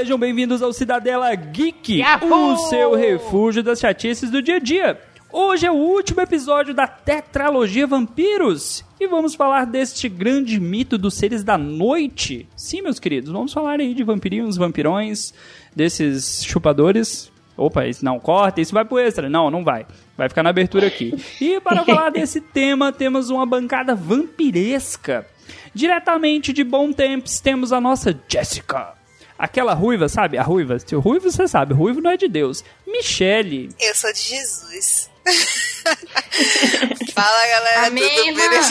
Sejam bem-vindos ao Cidadela Geek, Yahoo! o seu refúgio das chatices do dia a dia. Hoje é o último episódio da tetralogia Vampiros e vamos falar deste grande mito dos seres da noite. Sim, meus queridos, vamos falar aí de vampirinhos, vampirões, desses chupadores. Opa, isso não corta, isso vai pro extra. Não, não vai. Vai ficar na abertura aqui. E para falar desse tema, temos uma bancada vampiresca. Diretamente de Bom Temps, temos a nossa Jessica. Aquela ruiva, sabe? A ruiva. Se o ruivo, você sabe. O ruivo não é de Deus. Michele. Eu sou de Jesus. Fala galera, Amém, tudo beleza?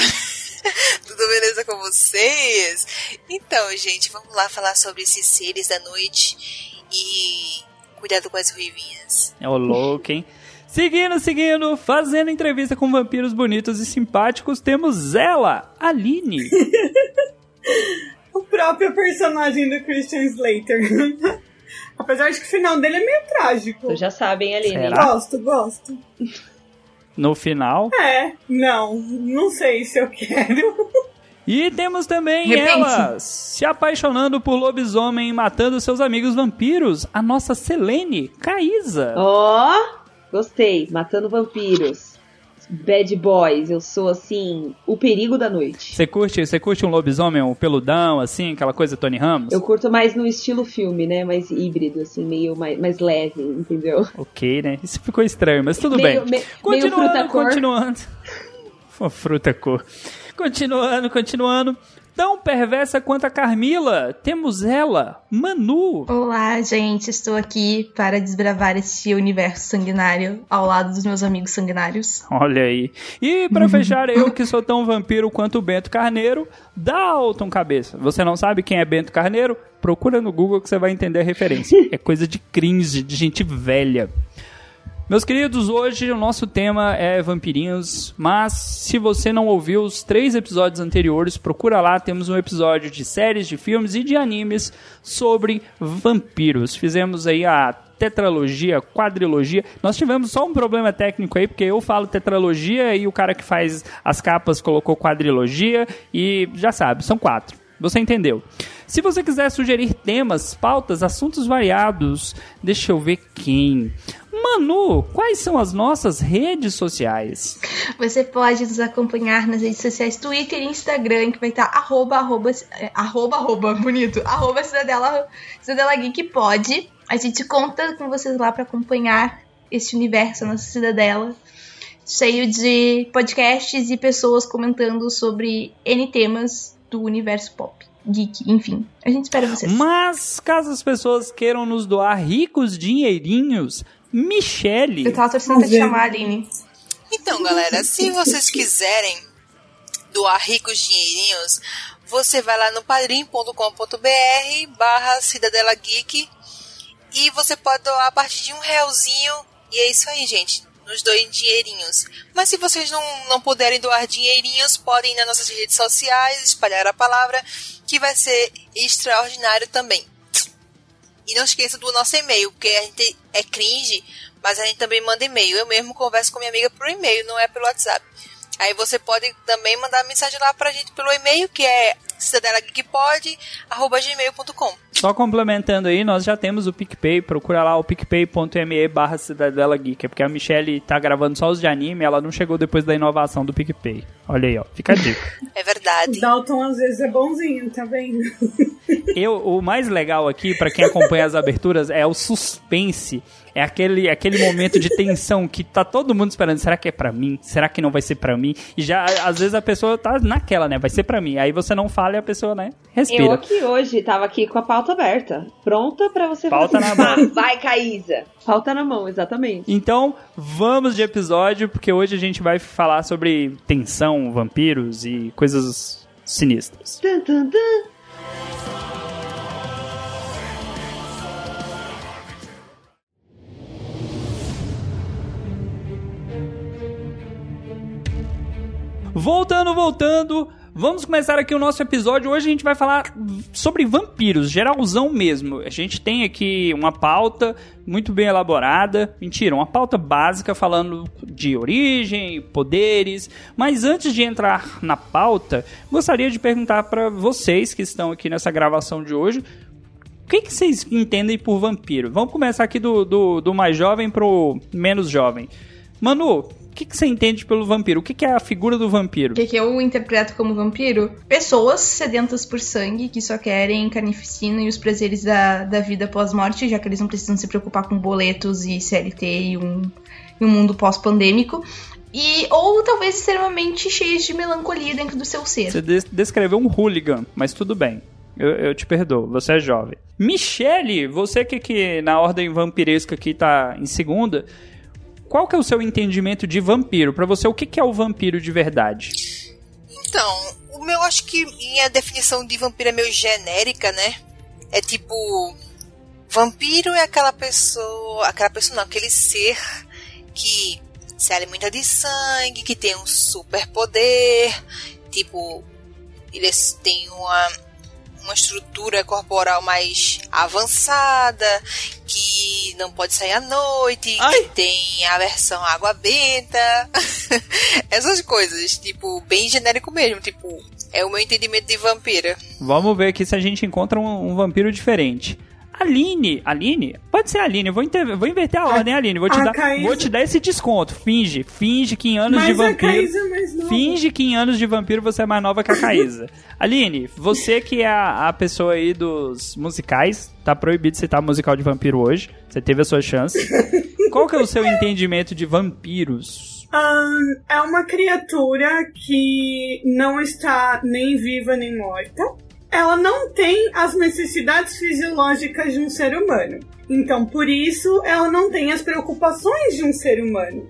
tudo beleza com vocês? Então, gente, vamos lá falar sobre esses seres da noite e cuidado com as ruivinhas. É o louco, hein? Seguindo, seguindo, fazendo entrevista com vampiros bonitos e simpáticos, temos ela, Aline. o próprio personagem do Christian Slater. Apesar de que o final dele é meio trágico. Vocês já sabem, Aline. Será? Gosto, gosto. No final. É, não, não sei se eu quero. E temos também Repente. ela, se apaixonando por lobisomem e matando seus amigos vampiros, a nossa Selene, Caísa. Ó, gostei. Matando vampiros. Bad boys. Eu sou, assim, o perigo da noite. Você curte, você curte um lobisomem, um peludão, assim, aquela coisa Tony Ramos? Eu curto mais no estilo filme, né? Mais híbrido, assim, meio mais, mais leve, entendeu? Ok, né? Isso ficou estranho, mas tudo Meio- bem. me- meio continuando, fruta-cor. continuando. Fruta cor. Continuando, continuando. Tão perversa quanto a Carmila, temos ela, Manu. Olá, gente, estou aqui para desbravar este universo sanguinário ao lado dos meus amigos sanguinários. Olha aí. E pra fechar, eu que sou tão vampiro quanto o Bento Carneiro, Dalton Cabeça. Você não sabe quem é Bento Carneiro? Procura no Google que você vai entender a referência. É coisa de cringe, de gente velha. Meus queridos, hoje o nosso tema é vampirinhos, mas se você não ouviu os três episódios anteriores, procura lá, temos um episódio de séries, de filmes e de animes sobre vampiros. Fizemos aí a tetralogia, quadrilogia. Nós tivemos só um problema técnico aí, porque eu falo tetralogia e o cara que faz as capas colocou quadrilogia e já sabe, são quatro. Você entendeu? Se você quiser sugerir temas, pautas, assuntos variados, deixa eu ver quem. Manu, quais são as nossas redes sociais? Você pode nos acompanhar nas redes sociais Twitter e Instagram, que vai estar arroba, arroba, arroba, arroba, bonito, arroba Cidadela, Cidadela Geek pode. A gente conta com vocês lá para acompanhar este universo, a nossa cidadela, cheio de podcasts e pessoas comentando sobre N temas do universo pop, geek, enfim. A gente espera vocês. Mas, caso as pessoas queiram nos doar ricos dinheirinhos, Michele. Eu tava torcendo pra te chamar, Aline. Então, galera, se vocês quiserem doar ricos dinheirinhos, você vai lá no padrim.com.br barra Cidadela Geek e você pode doar a partir de um realzinho e é isso aí, gente. Nos doem dinheirinhos. Mas se vocês não, não puderem doar dinheirinhos, podem ir nas nossas redes sociais, espalhar a palavra, que vai ser extraordinário também. E não esqueça do nosso e-mail, porque a gente é cringe, mas a gente também manda e-mail. Eu mesmo converso com minha amiga por e-mail, não é pelo WhatsApp. Aí você pode também mandar mensagem lá pra gente pelo e-mail, que é cidadelageekpod.gmail.com. Só complementando aí, nós já temos o PicPay, procura lá o picpay.me barra Cidadela Geek, é porque a Michelle tá gravando só os de anime, ela não chegou depois da inovação do PicPay. Olha aí, ó, fica a dica. É verdade. O Dalton às vezes é bonzinho, tá vendo? Eu, o mais legal aqui, pra quem acompanha as aberturas, é o suspense. É aquele, aquele momento de tensão que tá todo mundo esperando. Será que é pra mim? Será que não vai ser pra mim? E já, às vezes, a pessoa tá naquela, né? Vai ser pra mim. Aí você não fala e a pessoa, né? Eu Respira. aqui hoje tava aqui com a pauta aberta, pronta pra você Pauta fazer. na mão. Vai, Caísa. Pauta na mão, exatamente. Então, vamos de episódio, porque hoje a gente vai falar sobre tensão, vampiros e coisas sinistras. Tum, tum, tum. Voltando, voltando. Vamos começar aqui o nosso episódio. Hoje a gente vai falar sobre vampiros, geralzão mesmo. A gente tem aqui uma pauta muito bem elaborada. Mentira, uma pauta básica falando de origem, poderes. Mas antes de entrar na pauta, gostaria de perguntar para vocês que estão aqui nessa gravação de hoje. O que, que vocês entendem por vampiro? Vamos começar aqui do, do, do mais jovem pro menos jovem. Manu, que, que você entende pelo vampiro? O que, que é a figura do vampiro? O que, que eu interpreto como vampiro? Pessoas sedentas por sangue que só querem carnificina e os prazeres da, da vida pós-morte, já que eles não precisam se preocupar com boletos e CLT e um, e um mundo pós-pandêmico. E, ou talvez extremamente cheios de melancolia dentro do seu ser. Você des descreveu um hooligan, mas tudo bem. Eu, eu, te perdoo, você é jovem. Michele, você que, que na ordem vampiresca aqui tá em segunda, qual que é o seu entendimento de vampiro? Para você, o que, que é o vampiro de verdade? Então, o meu acho que minha definição de vampiro é meio genérica, né? É tipo. Vampiro é aquela pessoa. Aquela pessoa não, aquele ser que se alimenta de sangue, que tem um super poder. Tipo, eles têm uma uma estrutura corporal mais avançada, que não pode sair à noite, Ai. que tem a versão água benta. Essas coisas, tipo, bem genérico mesmo, tipo, é o meu entendimento de vampira. Vamos ver aqui se a gente encontra um, um vampiro diferente. Aline, Aline? Pode ser Aline, vou, vou inverter a ordem, Aline. Vou te, dar, vou te dar esse desconto. Finge, finge que em anos Mas de vampiro. É finge que em anos de vampiro você é mais nova que a Caísa. Aline, você que é a, a, pessoa aí dos musicais, tá proibido citar musical de vampiro hoje. Você teve a sua chance. Qual que é o seu entendimento de vampiros? Um, é uma criatura que não está nem viva nem morta ela não tem as necessidades fisiológicas de um ser humano. Então, por isso, ela não tem as preocupações de um ser humano.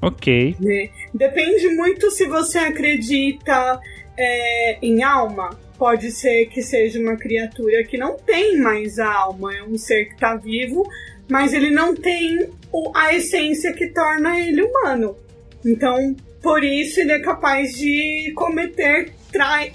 Ok. Né? Depende muito se você acredita é, em alma. Pode ser que seja uma criatura que não tem mais a alma, é um ser que está vivo, mas ele não tem a essência que torna ele humano. Então, por isso, ele é capaz de cometer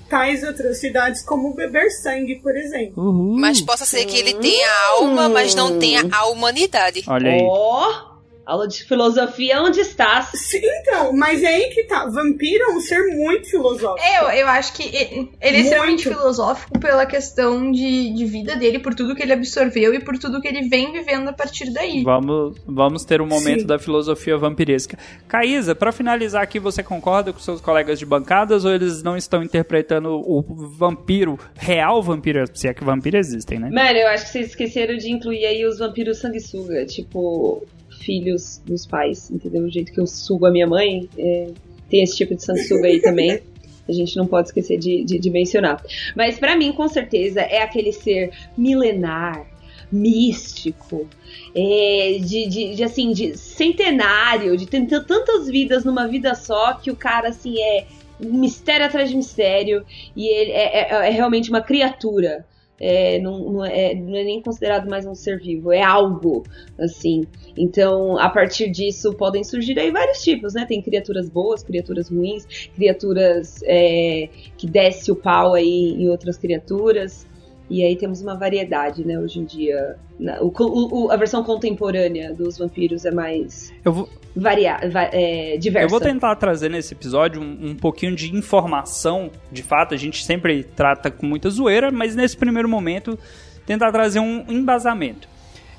tais atrocidades como beber sangue, por exemplo. Uhum. Mas possa ser que ele tenha alma, mas não tenha a humanidade. Olha aí. Oh. Aula de filosofia, onde estás? Sim, então, mas é aí que tá. Vampiro é um ser muito filosófico. Eu, eu acho que ele é muito. extremamente filosófico pela questão de, de vida dele, por tudo que ele absorveu e por tudo que ele vem vivendo a partir daí. Vamos, vamos ter um momento Sim. da filosofia vampiresca. Caísa, para finalizar aqui, você concorda com seus colegas de bancadas ou eles não estão interpretando o vampiro, real vampiro, se é que vampiros existem, né? Mano, eu acho que vocês esqueceram de incluir aí os vampiros sanguessuga, tipo filhos dos pais, entendeu? O jeito que eu sugo a minha mãe, é, tem esse tipo de sanguessuga aí também. A gente não pode esquecer de, de, de mencionar. Mas para mim, com certeza, é aquele ser milenar, místico, é, de, de, de, assim, de centenário, de ter tantas vidas numa vida só que o cara assim é mistério atrás de mistério e ele é, é, é realmente uma criatura é, não, não, é, não é nem considerado mais um ser vivo, é algo, assim. Então, a partir disso, podem surgir aí vários tipos, né? Tem criaturas boas, criaturas ruins, criaturas é, que desce o pau aí em outras criaturas. E aí temos uma variedade, né, hoje em dia. O, o, a versão contemporânea dos vampiros é mais eu vou... varia, é, diversa. Eu vou tentar trazer nesse episódio um, um, pouquinho de informação. De fato, a gente sempre trata com muita zoeira, mas nesse primeiro momento tentar trazer um embasamento.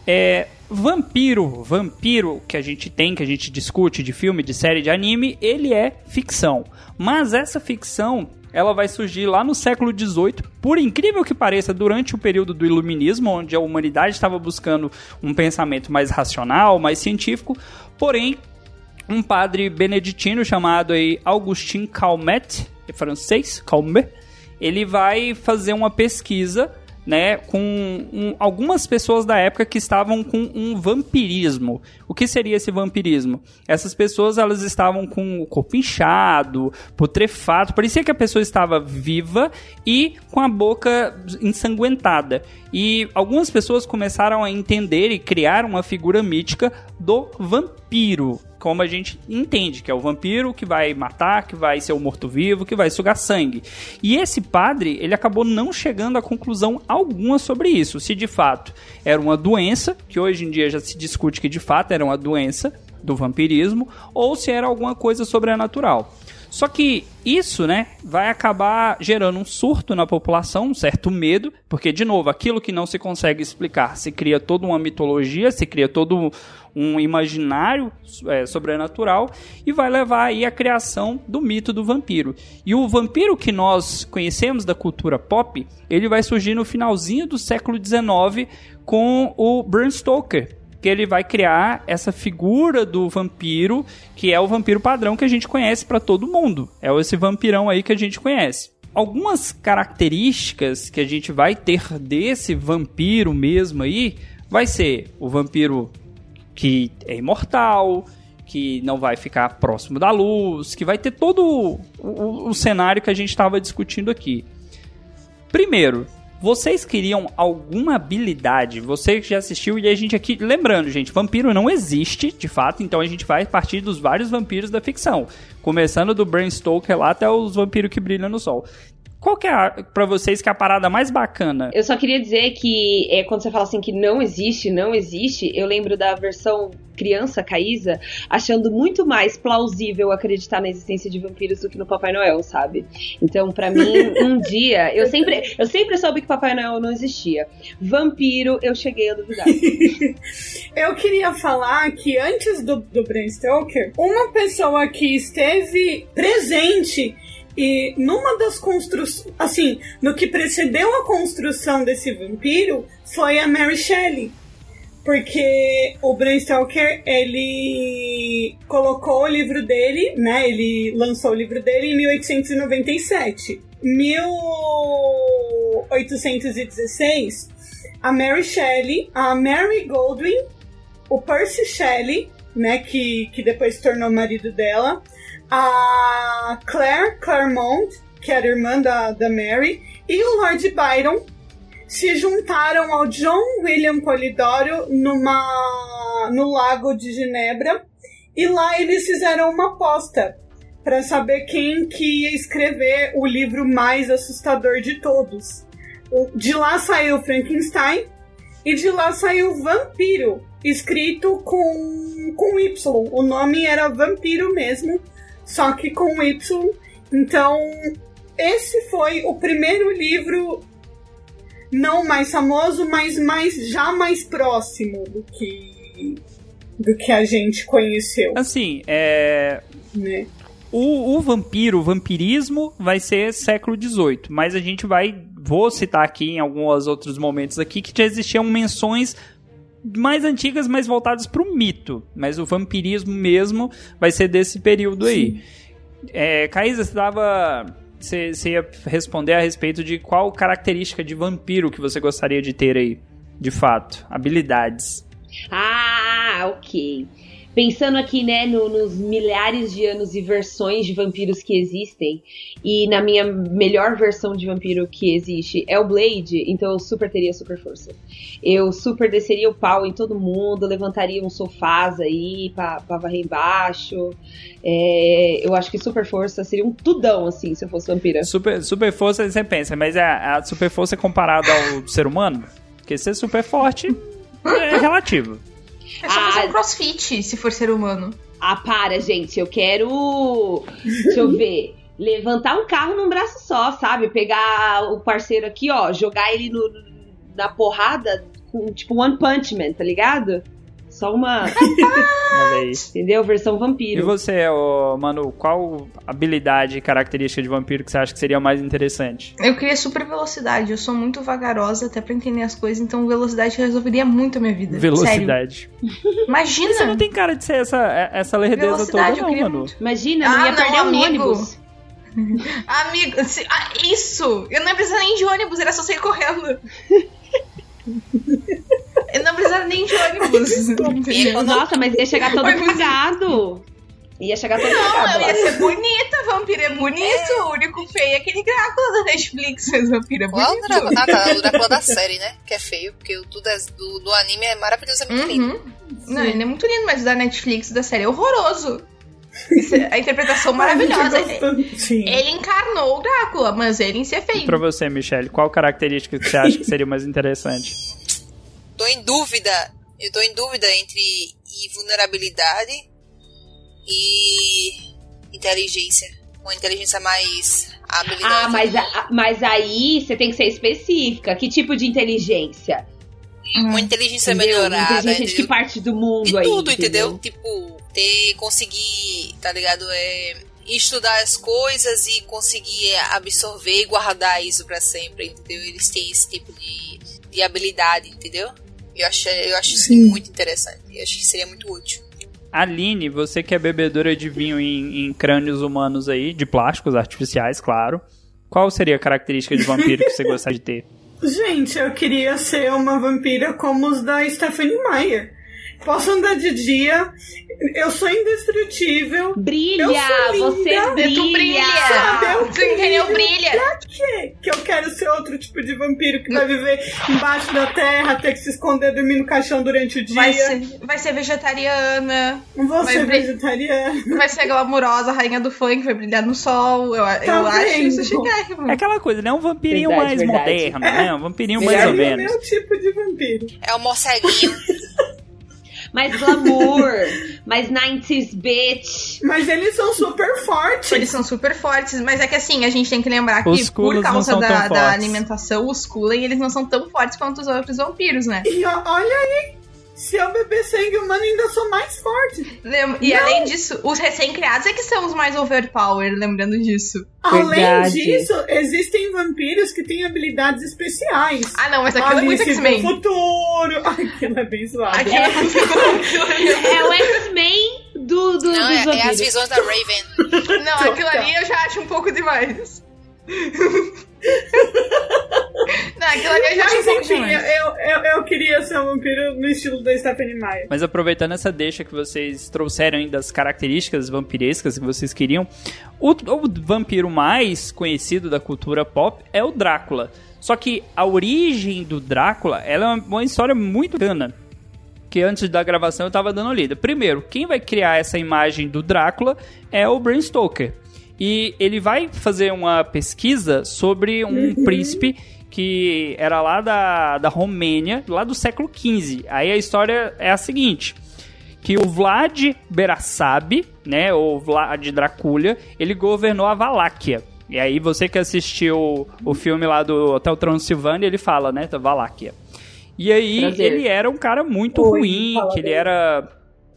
É, vampiro, vampiro que a gente tem, que a gente discute de filme, de série, de anime, ele é ficção. Mas essa ficção ela vai surgir lá no século XVIII, por incrível que pareça, durante o período do Iluminismo, onde a humanidade estava buscando um pensamento mais racional, mais científico, porém um padre beneditino chamado aí Augustin Calmet, é francês, Calmet, ele vai fazer uma pesquisa né, com um, algumas pessoas da época que estavam com um vampirismo. O que seria esse vampirismo? Essas pessoas elas estavam com o corpo inchado, putrefato, parecia que a pessoa estava viva e com a boca ensanguentada. E algumas pessoas começaram a entender e criar uma figura mítica do vampiro como a gente entende, que é o vampiro que vai matar, que vai ser o morto-vivo, que vai sugar sangue. E esse padre, ele acabou não chegando a conclusão alguma sobre isso, se de fato era uma doença, que hoje em dia já se discute que de fato era uma doença do vampirismo, ou se era alguma coisa sobrenatural. Só que isso, né, vai acabar gerando um surto na população, um certo medo, porque, de novo, aquilo que não se consegue explicar, se cria toda uma mitologia, se cria todo um imaginário é, sobrenatural e vai levar aí à criação do mito do vampiro. E o vampiro que nós conhecemos da cultura pop, ele vai surgir no finalzinho do século XIX com o Bram Stoker, que ele vai criar essa figura do vampiro, que é o vampiro padrão que a gente conhece para todo mundo. É esse vampirão aí que a gente conhece. Algumas características que a gente vai ter desse vampiro mesmo aí vai ser o vampiro que é imortal, que não vai ficar próximo da luz, que vai ter todo o, o, o cenário que a gente estava discutindo aqui. Primeiro, vocês queriam alguma habilidade? Você que já assistiu e a gente aqui. Lembrando, gente, vampiro não existe, de fato, então a gente vai partir dos vários vampiros da ficção. Começando do Bram Stoker lá até os vampiros que brilham no sol. Qual que é, para vocês, que é a parada mais bacana? Eu só queria dizer que é, quando você fala assim que não existe, não existe, eu lembro da versão criança, Caísa, achando muito mais plausível acreditar na existência de vampiros do que no Papai Noel, sabe? Então, para mim, um dia, eu sempre, eu sempre soube que Papai Noel não existia. Vampiro, eu cheguei a duvidar. eu queria falar que antes do, do Bram Stoker, uma pessoa que esteve presente e numa das construções, assim, no que precedeu a construção desse vampiro foi a Mary Shelley. Porque o Bram Stoker, ele colocou o livro dele, né? Ele lançou o livro dele em 1897. 1816, a Mary Shelley, a Mary Goldwyn, o Percy Shelley, né, que, que depois se tornou marido dela, a Claire Claremont, que era irmã da, da Mary, e o Lord Byron se juntaram ao John William Polidoro numa, no Lago de Genebra e lá eles fizeram uma aposta para saber quem que ia escrever o livro mais assustador de todos. De lá saiu Frankenstein e de lá saiu Vampiro, escrito com, com Y. O nome era Vampiro mesmo só que com Y. Então, esse foi o primeiro livro não mais famoso, mas mais já mais próximo do que do que a gente conheceu. Assim, é né? o, o vampiro, o vampirismo vai ser século XVIII, mas a gente vai vou citar aqui em alguns outros momentos aqui que já existiam menções mais antigas, mais voltadas para o mito. Mas o vampirismo mesmo vai ser desse período aí. É, Caísa, você dava. Você, você ia responder a respeito de qual característica de vampiro que você gostaria de ter aí, de fato. Habilidades. Ah, ok pensando aqui, né, no, nos milhares de anos e versões de vampiros que existem, e na minha melhor versão de vampiro que existe é o Blade, então eu super teria super força. Eu super desceria o pau em todo mundo, levantaria uns sofás aí pra, pra varrer embaixo. É, eu acho que super força seria um tudão, assim, se eu fosse vampira. Super, super força você pensa, mas a, a super força é comparada ao ser humano? Porque ser super forte é relativo. É só fazer um crossfit, se for ser humano. Ah, para, gente. Eu quero. Deixa eu ver. Levantar um carro num braço só, sabe? Pegar o parceiro aqui, ó, jogar ele no, na porrada com tipo One Punch Man, tá ligado? Só uma. Entendeu? Versão vampiro. E você, oh, Manu, qual habilidade e característica de vampiro que você acha que seria mais interessante? Eu queria super velocidade. Eu sou muito vagarosa até pra entender as coisas, então velocidade resolveria muito a minha vida. Velocidade. Sério. Imagina! Você não tem cara de ser essa, essa lerdeza toda, não, Manu. Muito. Imagina, não Ah, ia não, perder um amigo. ônibus. Amigo, se- ah, isso! Eu não ia precisar nem de ônibus, era só sair correndo. Nem de ônibus. entendeu? Nossa, mas ia chegar todo cagado. Ia chegar todo Não, cagado ela ia ser bonita, vampiro é bonito. O único feio é aquele Drácula da Netflix, mas vampiro é Qual o bonito. Drácula? Ah, tá, o Drácula da série, né? Que é feio, porque o do, do, do anime é maravilhosamente lindo. Uhum. Não, ele é muito lindo, mas o da Netflix, da série, é horroroso. É- A interpretação maravilhosa. Sim. Ele encarnou o Drácula, mas ele em si é E feio. pra você, Michelle, qual característica que você acha que seria mais interessante? Tô em dúvida. Eu tô em dúvida entre vulnerabilidade e inteligência. Uma inteligência mais habilidade. Ah, mas, a- mas aí você tem que ser específica. Que tipo de inteligência? Uma inteligência Entendeu? melhorada. inteligência de que entendeu? parte do mundo De aí? tudo, entendeu? Tipo, ter, conseguir, tá ligado? É, estudar as coisas e conseguir absorver e guardar isso pra sempre, entendeu? Eles têm esse tipo de, de habilidade, entendeu? Eu acho, eu acho isso muito interessante. Eu acho que seria muito útil. Aline, você que é bebedora de vinho em, em crânios humanos aí, de plásticos artificiais, claro. Qual seria a característica de vampiro que você gostaria de ter? Gente, eu queria ser uma vampira como os da Stephanie Meyer. Posso andar de dia, eu sou indestrutível. Brilha! Eu sou Você linda. brilha! Tu brilha! Sabe, eu entendeu? Brilha! Que eu quero ser outro tipo de vampiro que vai viver embaixo da terra, ter que se esconder dormir no caixão durante o dia. Vai ser, vai ser vegetariana, Não vou vai ser vegetariana. vai ser glamurosa, rainha do funk, vai brilhar no sol. Eu, eu acho isso chiquérrimo. É aquela coisa, né? Um vampirinho Verdade, mais verdade. moderno, né? Um vampirinho Melhor mais ou Ele é o menos. meu tipo de vampiro. É o morceguinho. Mais glamour, mais 90s bitch. Mas eles são super fortes. Eles são super fortes, mas é que assim, a gente tem que lembrar que Os Kulas por causa da, da alimentação, os Kulen, eles não são tão fortes quanto os outros vampiros, né? E olha aí, se eu beber sangue humano, ainda sou mais forte. Lem- E Não. além disso, os recém-criados é que são os mais overpower, lembrando disso. Além Verdade. disso, existem vampiros que têm habilidades especiais. Ah, não, mas aquilo é muito Alice no X-Men. futuro. Aquilo é bem zoado. Aquilo é muito É o X-Men do, do, Não, dos é, é as visões da Raven. Não, aquilo ali eu já acho um pouco demais. Não, aquilo ali eu já acho Mas pouco enfim, demais. eu, eu, eu queria ser um vampiro no estilo da Stephanie Meyer. Mas aproveitando essa deixa que vocês trouxeram aí das características vampirescas que vocês queriam, o, o vampiro mais conhecido da cultura pop é o Drácula. Só que a origem do Drácula ela é uma, uma história muito bacana. Que antes da gravação eu tava dando lida. Primeiro, quem vai criar essa imagem do Drácula é o Bram Stoker. E ele vai fazer uma pesquisa sobre um príncipe que era lá da, da Romênia, lá do século XV. Aí a história é a seguinte: que o Vlad Berasabi, né, ou Vlad Dracula, ele governou a Valáquia. E aí você que assistiu o filme lá do Hotel Transilvânia, ele fala, né, da Valáquia. E aí Prazer. ele era um cara muito Oi, ruim, que ele era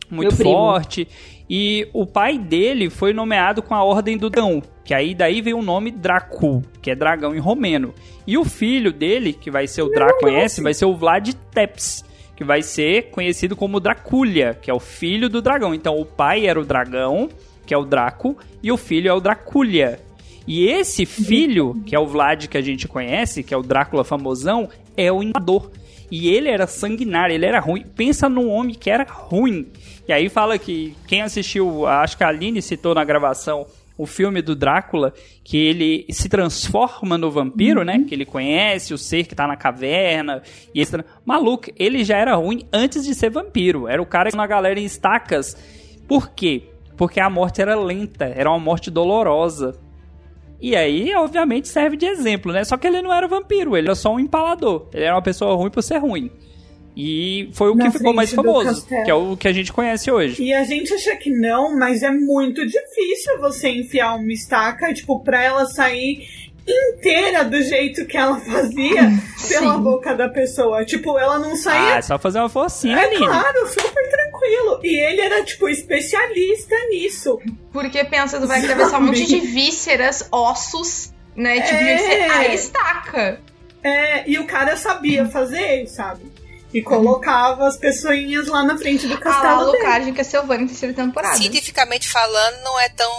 muito Meu primo. E o pai dele foi nomeado com a Ordem do Dragão, que aí daí veio o nome Dracul, que é dragão em romeno. E o filho dele, que vai ser o Draco conhece, vai ser o Vlad Tepes, que vai ser conhecido como Draculia, que é o filho do dragão. Então o pai era o dragão, que é o Draco, e o filho é o Draculia. E esse filho, que é o Vlad que a gente conhece, que é o Drácula famosão, é o Invador. E ele era sanguinário, ele era ruim. Pensa num homem que era ruim. E aí fala que quem assistiu, acho que a Aline citou na gravação o filme do Drácula, que ele se transforma no vampiro, né? Que ele conhece o ser que tá na caverna. E esse... Maluco, ele já era ruim antes de ser vampiro. Era o cara na galera em estacas. Por quê? Porque a morte era lenta, era uma morte dolorosa. E aí, obviamente, serve de exemplo, né? Só que ele não era vampiro, ele era só um empalador. Ele era uma pessoa ruim por ser ruim. E foi o Na que ficou mais famoso, que é o que a gente conhece hoje. E a gente acha que não, mas é muito difícil você enfiar uma estaca, tipo, pra ela sair inteira do jeito que ela fazia pela Sim. boca da pessoa. Tipo, ela não Ah, saía. é só fazer uma forcinha, é Aline. claro, super tranquilo. E ele era, tipo, especialista nisso. Porque pensa, tu vai atravessar um monte de vísceras, ossos, né? Tipo, É. você, a estaca. É, e o cara sabia fazer, sabe? E colocava as pessoinhas lá na frente do A lá, castelo dele. Alucard, que é Silvana, terceira temporada. Cientificamente falando, não é tão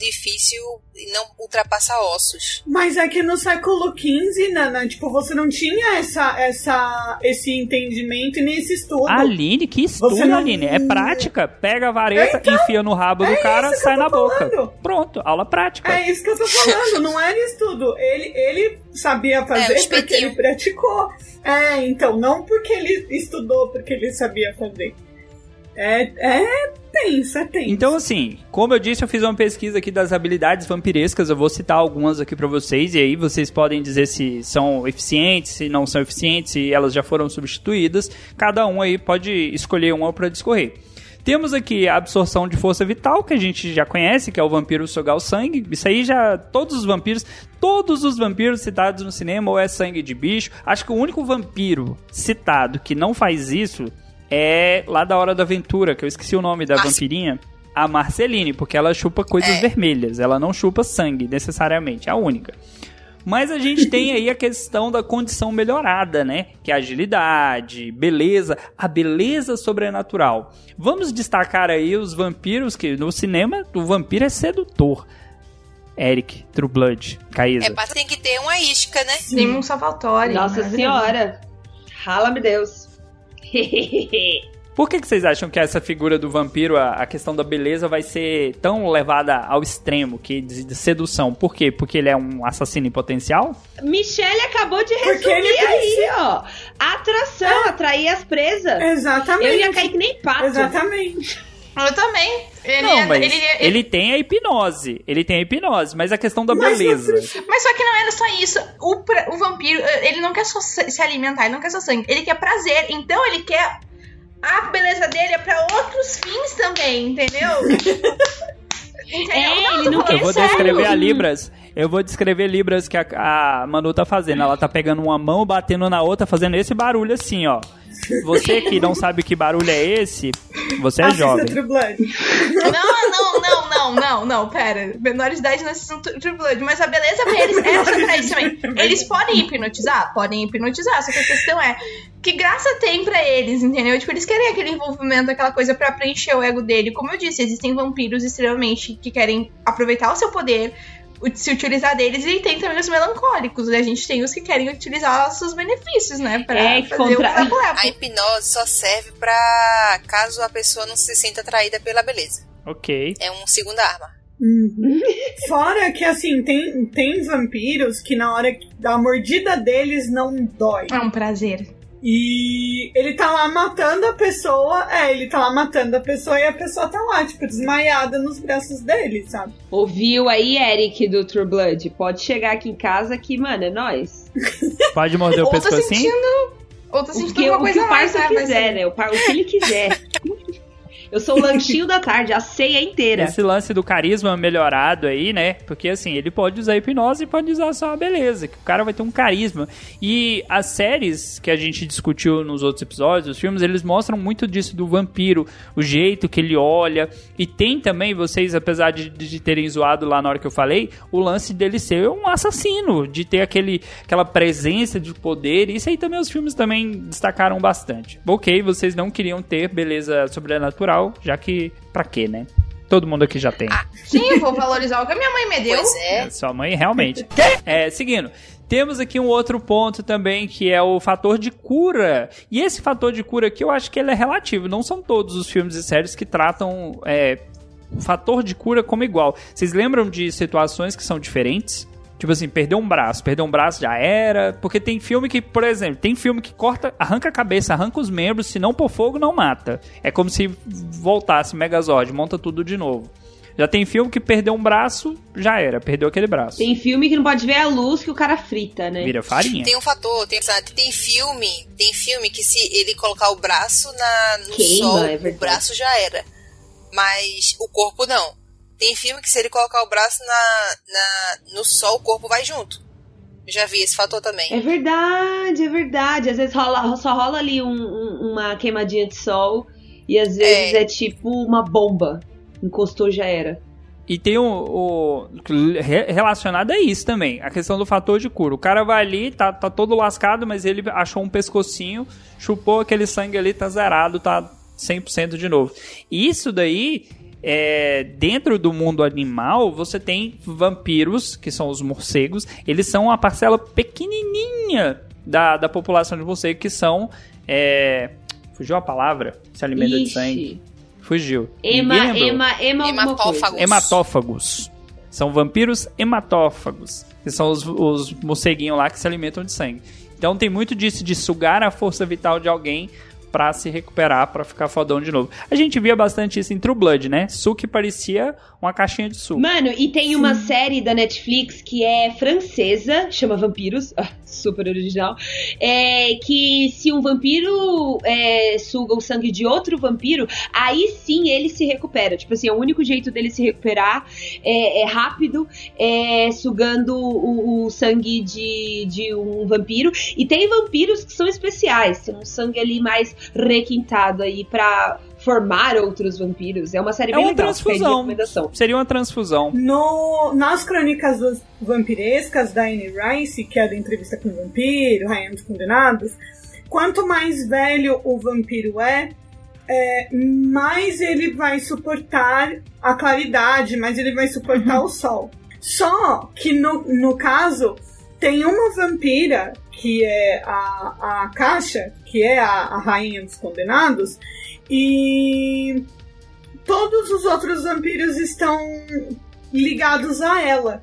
difícil e não ultrapassa ossos. Mas é que no século XV, Nana, tipo, você não tinha essa, essa, esse entendimento e nem esse estudo. Aline, que estudo, não- Aline. É prática. Pega a vareta, Então, enfia no rabo do é cara, isso que sai na boca. falando. Pronto, aula prática. É isso que eu tô falando, não era estudo. Ele, ele sabia É, fazer porque espetinho. ele praticou. É, então, não porque ele estudou, porque ele sabia fazer. É, é tenso, é tenso. Então, assim, como eu disse, eu fiz uma pesquisa aqui das habilidades vampirescas. Eu vou citar algumas aqui pra vocês. E aí vocês podem dizer se são eficientes, se não são eficientes, se elas já foram substituídas. Cada um aí pode escolher uma pra discorrer. Temos aqui a absorção de força vital, que a gente já conhece, que é o vampiro sugar o sangue. Isso aí já. Todos os vampiros. Todos os vampiros citados no cinema ou é sangue de bicho. Acho que o único vampiro citado que não faz isso é lá da Hora da Aventura, que eu esqueci o nome da vampirinha. A Marceline, porque ela chupa coisas É. vermelhas. Ela não chupa sangue, necessariamente. É a única. Mas a gente tem aí a questão da condição melhorada, né? Que é agilidade, beleza, a beleza sobrenatural. Vamos destacar aí os vampiros, que no cinema o vampiro é sedutor. Eric, True Blood, Caísa. É, mas tem que ter uma isca, né? Tem um Salvatore. Nossa senhora. Rala-me Deus. Por que, que vocês acham que essa figura do vampiro, a, a questão da beleza, vai ser tão levada ao extremo que de, de sedução? Por quê? Porque ele é um assassino em potencial? Michelle acabou de Porque resumir ele aí, ó. Atração, atrair as presas. Exatamente. Eu ia cair que nem pato. Exatamente. Eu também. Ele, não, é- mas ele, ele, ele- tem a hipnose. Ele tem a hipnose, mas a questão da Mas beleza. Mas só que não era só isso. O, o vampiro, eh, ele não quer só se alimentar, ele não quer só sangue. Ele quer prazer. Então ele quer. A beleza dele é pra outros fins também, entendeu? Entendeu? É, Não, ele não falando Eu vou sério. descrever a Libras. Eu vou descrever Libras que a, a Manu tá fazendo. Ela tá pegando uma mão, batendo na outra, fazendo esse barulho assim, ó. Você que não sabe que barulho é esse, você é Assista jovem. True Blood. Não, não, não, não, não, não, pera. Menores de idade não assistem True Blood, mas a beleza pra eles é essa pra eles também. Eles podem hipnotizar? Podem hipnotizar, só que a questão é que graça tem pra eles, entendeu? Tipo, eles querem aquele envolvimento, aquela coisa pra preencher o ego dele. Como eu disse, existem vampiros extremamente que querem aproveitar o seu poder, se utilizar deles, e tem também os melancólicos. E a gente tem os que querem utilizar os seus benefícios, né? Pra É, fazer contra-. A hipnose só serve pra caso a pessoa não se sinta atraída pela beleza. Ok. É uma segunda arma. Uhum. Fora que, assim, tem, tem vampiros que na hora da mordida deles não dói. É um prazer. E ele tá lá matando a pessoa. É, ele tá lá matando a pessoa e a pessoa tá lá, tipo, desmaiada nos braços dele, sabe? Ouviu aí, Eric, do True Blood? Pode chegar aqui em casa que, mano, é nóis. Pode morder o Ou tá pescocinho? sentindo. Ou tá O sentindo que, alguma o, coisa que o a mais, parça né? Quiser, né? O, par- o que ele quiser. Eu sou o lanchinho da tarde, a ceia inteira. Esse lance do carisma melhorado aí, né? Porque assim, ele pode usar hipnose e pode usar só a beleza, que o cara vai ter um carisma. E as séries que a gente discutiu nos outros episódios, os filmes, eles mostram muito disso do vampiro, o jeito que ele olha. E tem também, vocês, apesar de, de terem zoado lá na hora que eu falei, o lance dele ser um assassino, de ter aquele, aquela presença de poder. Isso aí também os filmes também destacaram bastante. Ok, vocês não queriam ter beleza sobrenatural, já que pra quê, né? Todo mundo aqui já tem. Sim, eu vou valorizar o que a minha mãe me deu. Pois é. É, Sua mãe realmente. É, seguindo. Temos aqui um outro ponto também, que é o fator de cura. E esse fator de cura aqui eu acho que ele é relativo. Não são todos os filmes e séries que tratam é, o fator de cura como igual. Vocês lembram de situações que são diferentes? Tipo assim, perder um braço, perder um braço já era. Porque tem filme que, por exemplo, tem filme que corta, arranca a cabeça, arranca os membros, se não por fogo, não mata. É como se voltasse Megazord, monta tudo de novo. Já tem filme que perdeu um braço, já era, perdeu aquele braço. Tem filme que não pode ver a luz que o cara frita, né? Vira farinha. Tem um fator, tem, tem filme, tem filme que se ele colocar o braço na, no Queima, sol, é o braço já era. Mas o corpo não. Tem filme que se ele colocar o braço na, na, no sol, o corpo vai junto. Já vi esse fator também. É verdade, é verdade. Às vezes rola, só rola ali um- um- uma queimadinha de sol e às vezes é. tipo uma bomba. Encostou já era. E tem o, o- re- relacionado a isso também, a questão do fator de cura. O cara vai ali, tá, tá todo lascado, mas ele achou um pescocinho, chupou aquele sangue ali, tá zerado, tá 100% de novo. Isso daí é, dentro do mundo animal, você tem vampiros, que são os morcegos. Eles são uma parcela pequenininha da, da população de morcegos, que são... É, fugiu a palavra? Se alimenta de sangue. Fugiu. Ema, ema, ema. Hematófagos. hematófagos. São vampiros hematófagos, que são os, os morceguinhos lá que se alimentam de sangue. Então tem muito disso de sugar a força vital de alguém pra se recuperar, pra ficar fodão de novo. A gente via bastante isso em True Blood, né? Suki parecia uma caixinha de suco. Mano, e tem uma série da Netflix que é francesa, chama Vampiros, super original, é, que se um vampiro é, suga o sangue de outro vampiro, aí sim ele se recupera. Tipo assim, é o único jeito dele se recuperar é, é rápido, é sugando o, o sangue de, de um vampiro. E tem vampiros que são especiais, tem um sangue ali mais requintado aí pra formar outros vampiros. É uma série É bem uma legal, transfusão. recomendação. Seria uma transfusão. No, nas crônicas dos vampirescas da Anne Rice, que é da entrevista com o vampiro, Rainha dos Condenados, quanto mais velho o vampiro é, é, mais ele vai suportar a claridade, mais ele vai suportar o sol. Só que no, no caso, tem uma vampira, que é a, a Caixa, que é a, a Rainha dos Condenados, e todos os outros vampiros estão ligados a ela.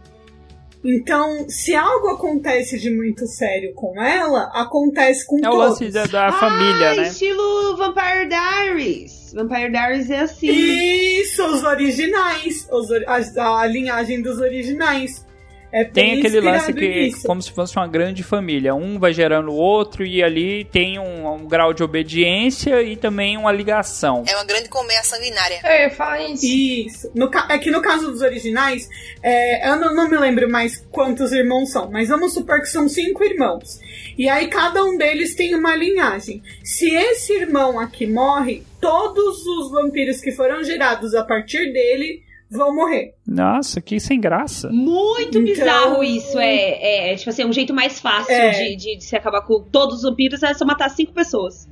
Então, se algo acontece de muito sério com ela, acontece com É o todos. lance da, da família, ah, né? estilo Vampire Diaries. Vampire Diaries é assim. Isso, os originais. Os, a, a linhagem dos originais. É Tem aquele lance que, nisso. como se fosse uma grande família. Um vai gerando o outro e ali tem um, um grau de obediência e também uma ligação. É uma grande colmeia sanguinária. Ia falar isso. Isso. No é que no caso dos originais, é, eu não, não me lembro mais quantos irmãos são, mas vamos supor que são cinco irmãos. E aí cada um deles tem uma linhagem. Se esse irmão aqui morre, todos os vampiros que foram gerados a partir dele vão morrer. Nossa, que sem graça. Muito Então- bizarro isso. É, é, é, tipo assim, um jeito mais fácil É. de, de, de se acabar com todos os vampiros é só matar cinco pessoas.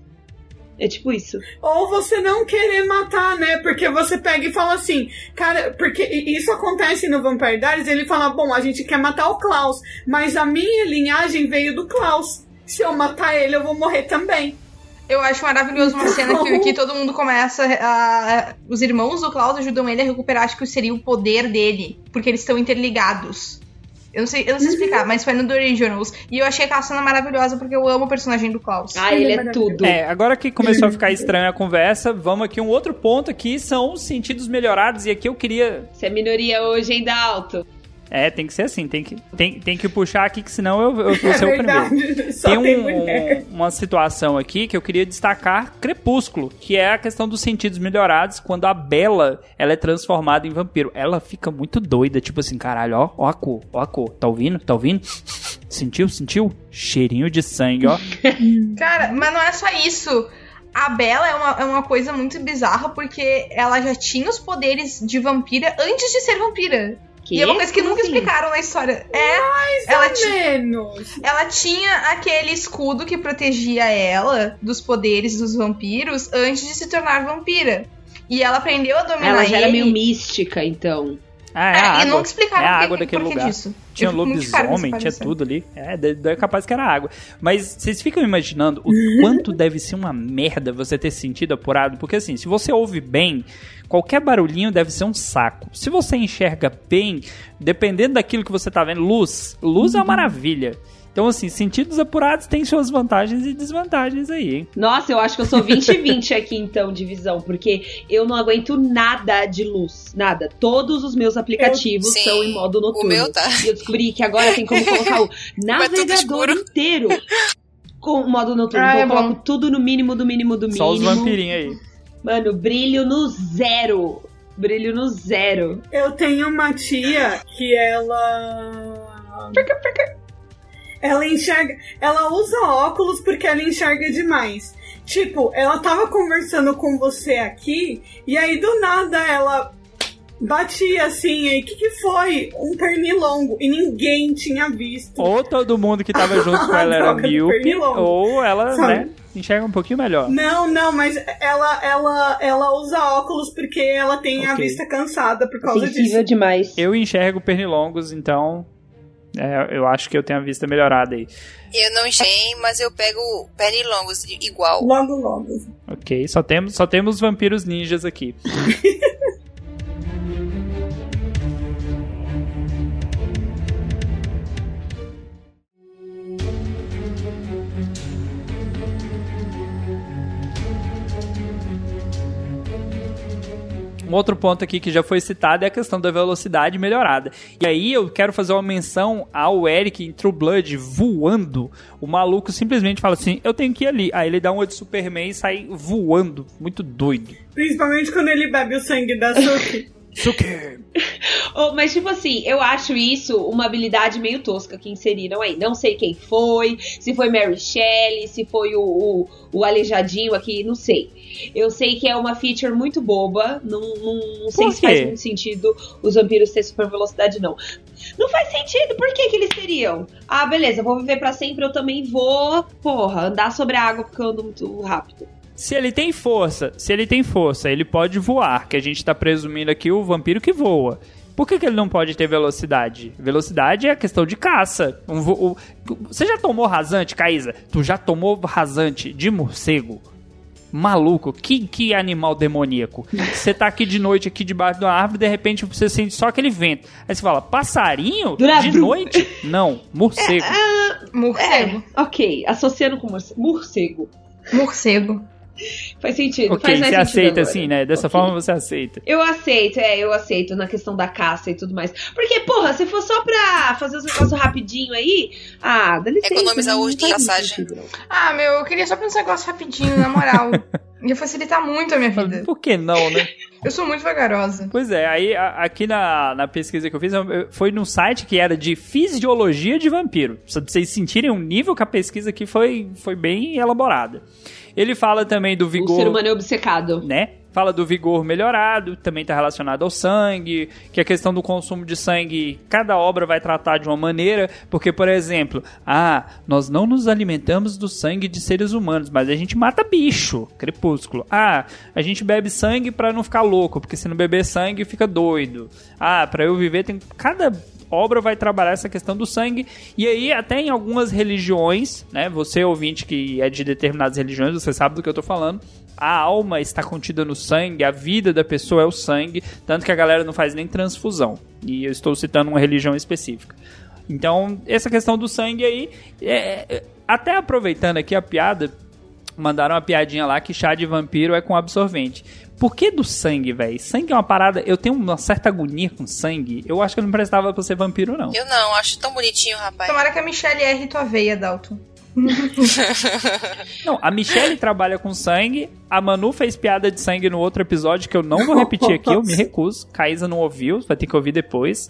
É tipo isso. Ou você não querer matar, né? Porque você pega e fala assim, cara, porque isso acontece no Vampire Diaries, ele fala, bom, a gente quer matar o Klaus, mas a minha linhagem veio do Klaus. Se eu matar ele, eu vou morrer também. Eu acho maravilhoso uma cena que, que todo mundo começa a. Os irmãos do Klaus ajudam ele a recuperar, acho que seria o poder dele, porque eles estão interligados. Eu não sei, eu não sei explicar, mas foi no The Originals. E eu achei aquela cena maravilhosa porque eu amo o personagem do Klaus. Ah, ele é tudo. É, agora que começou a ficar estranha a conversa, vamos aqui um outro ponto aqui, são os sentidos melhorados, e aqui eu queria... Você é minoria hoje, hein, Dalto? É, tem que ser assim, tem que, tem, tem que puxar aqui, que senão eu, eu vou É ser o primeiro. verdade. Só Tem um- uma situação aqui que eu queria destacar Crepúsculo, que é a questão dos sentidos melhorados quando a Bela ela é transformada em vampiro. Ela fica muito doida, tipo assim, caralho, ó, ó a cor, ó a cor. Tá ouvindo? Tá ouvindo? Sentiu? Sentiu? Cheirinho de sangue, ó. Cara, mas não é só isso. A Bella é uma, é uma coisa muito bizarra porque ela já tinha os poderes de vampira antes de ser vampira. Que? E é uma coisa que Como nunca assim? explicaram na história. É, ela, ti- Menos. ela tinha aquele escudo que protegia ela dos poderes dos vampiros antes de se tornar vampira. E ela aprendeu a dominar Ela já era meio mística, então. Ah, é, É, a e água. nunca explicaram é a por que- água daquele lugar. disso. Tinha lobisomem, tinha tudo ali. É, é capaz que era água. Mas vocês ficam imaginando o quanto deve ser uma merda você ter sentido apurado? Porque assim, se você ouve bem, qualquer barulhinho deve ser um saco. Se você enxerga bem, dependendo daquilo que você tá vendo, luz. Luz é Uhum. uma maravilha. Então, assim, sentidos apurados têm suas vantagens e desvantagens aí, hein? Nossa, eu acho que eu sou 20-20 aqui, então, de visão, porque eu não aguento nada de luz. Nada. Todos os meus aplicativos Sim, são em modo noturno. o meu tá. E eu descobri que agora tem como colocar o tudo navegador escuro. inteiro com modo noturno. Ah, então é eu bom. coloco tudo no mínimo, do mínimo, do Só os mínimo. vampirinhos aí. Mano, brilho no zero. Brilho no zero. Eu tenho uma tia que ela. Ela enxerga. Ela usa óculos porque ela enxerga demais. Tipo, ela tava conversando com você aqui, e aí do nada ela batia assim, aí o que, que foi? Um pernilongo. E ninguém tinha visto. Ou todo mundo que tava junto com ela era míope, ou ela, Sabe? né, enxerga um pouquinho melhor. Não, não, mas ela, ela, ela usa óculos porque ela tem a Ok. vista cansada por causa Sensível disso. demais. Eu enxergo pernilongos, então é, eu acho que eu tenho a vista melhorada aí. Eu não enxerguei, mas eu pego pernilongos igual. Logo, logo. Ok, só temos, só temos vampiros ninjas aqui. Um outro ponto aqui que já foi citado é a questão da velocidade melhorada. E aí eu quero fazer uma menção ao Eric em True Blood voando. O maluco simplesmente fala assim: Eu tenho que ir ali. Aí ele dá uma de Superman e sai voando. Muito doido. Principalmente quando ele bebe o sangue da Suki. Suki! Oh, mas, tipo assim, eu acho isso uma habilidade meio tosca que inseriram aí. Não sei quem foi, se foi Mary Shelley, se foi o, o, o Aleijadinho aqui, não sei. Eu sei que é uma feature muito boba, não, não, não sei se faz muito sentido os vampiros ter super velocidade, não. Não faz sentido, por que, que eles teriam? Ah, beleza, vou viver pra sempre, eu também vou, porra, andar sobre a água porque eu ando muito rápido. Se ele tem força, se ele tem força, ele pode voar, que a gente tá presumindo aqui o vampiro que voa. Por que, que ele não pode ter velocidade? Velocidade é a questão de caça. Um vo- o- você já tomou rasante, Caísa? Tu já tomou rasante de morcego? Maluco, que, que animal demoníaco. Você tá aqui de noite, aqui debaixo de uma árvore, de repente você sente só aquele vento. Aí você fala, passarinho? De noite? Não, morcego. Morcego. É, ok, associando com morce- morcego. Morcego. Faz sentido. ok, faz você sentido aceita agora. assim, né? Dessa Ok. forma você aceita. Eu aceito, é, eu aceito na questão da caça e tudo mais. Porque, porra, se for só pra fazer os negócios rapidinho aí, ah, dá licença. Economizar não o de passagem. Ah, meu, eu queria só pensar um negócio rapidinho, na moral. Ia facilitar muito a minha vida. Por que não, né? Eu sou muito vagarosa. Pois é, aí a- aqui na, na pesquisa que eu fiz, eu- foi num site que era de fisiologia de vampiro. Só pra vocês sentirem o nível que a pesquisa aqui foi, foi bem elaborada. Ele fala também do O ser vigor, humano é obcecado. né? Fala do vigor melhorado, também está relacionado ao sangue, que a questão do consumo de sangue, cada obra vai tratar de uma maneira, porque, por exemplo, ah, nós não nos alimentamos do sangue de seres humanos, mas a gente mata bicho, crepúsculo. Ah, a gente bebe sangue para não ficar louco, porque se não beber sangue fica doido. Ah, para eu viver tem cada obra vai trabalhar essa questão do sangue. E aí, até em algumas religiões, né? Você, ouvinte que é de determinadas religiões, você sabe do que eu tô falando. A alma está contida no sangue, a vida da pessoa é o sangue, tanto que a galera não faz nem transfusão. E eu estou citando uma religião específica. Então, essa questão do sangue aí, é- é- até aproveitando aqui a piada, mandaram uma piadinha lá que chá de vampiro é com absorvente. Por que do sangue, velho? Sangue é uma parada. Eu tenho uma certa agonia com sangue. Eu acho que eu não prestava pra ser vampiro, não. Eu não, acho tão bonitinho, rapaz. Tomara que a Michelle erre tua veia, Dalton. Não, a Michelle trabalha com sangue. A Manu fez piada de sangue no outro episódio que eu não vou repetir aqui, eu me recuso. Caísa não ouviu, vai ter que ouvir depois.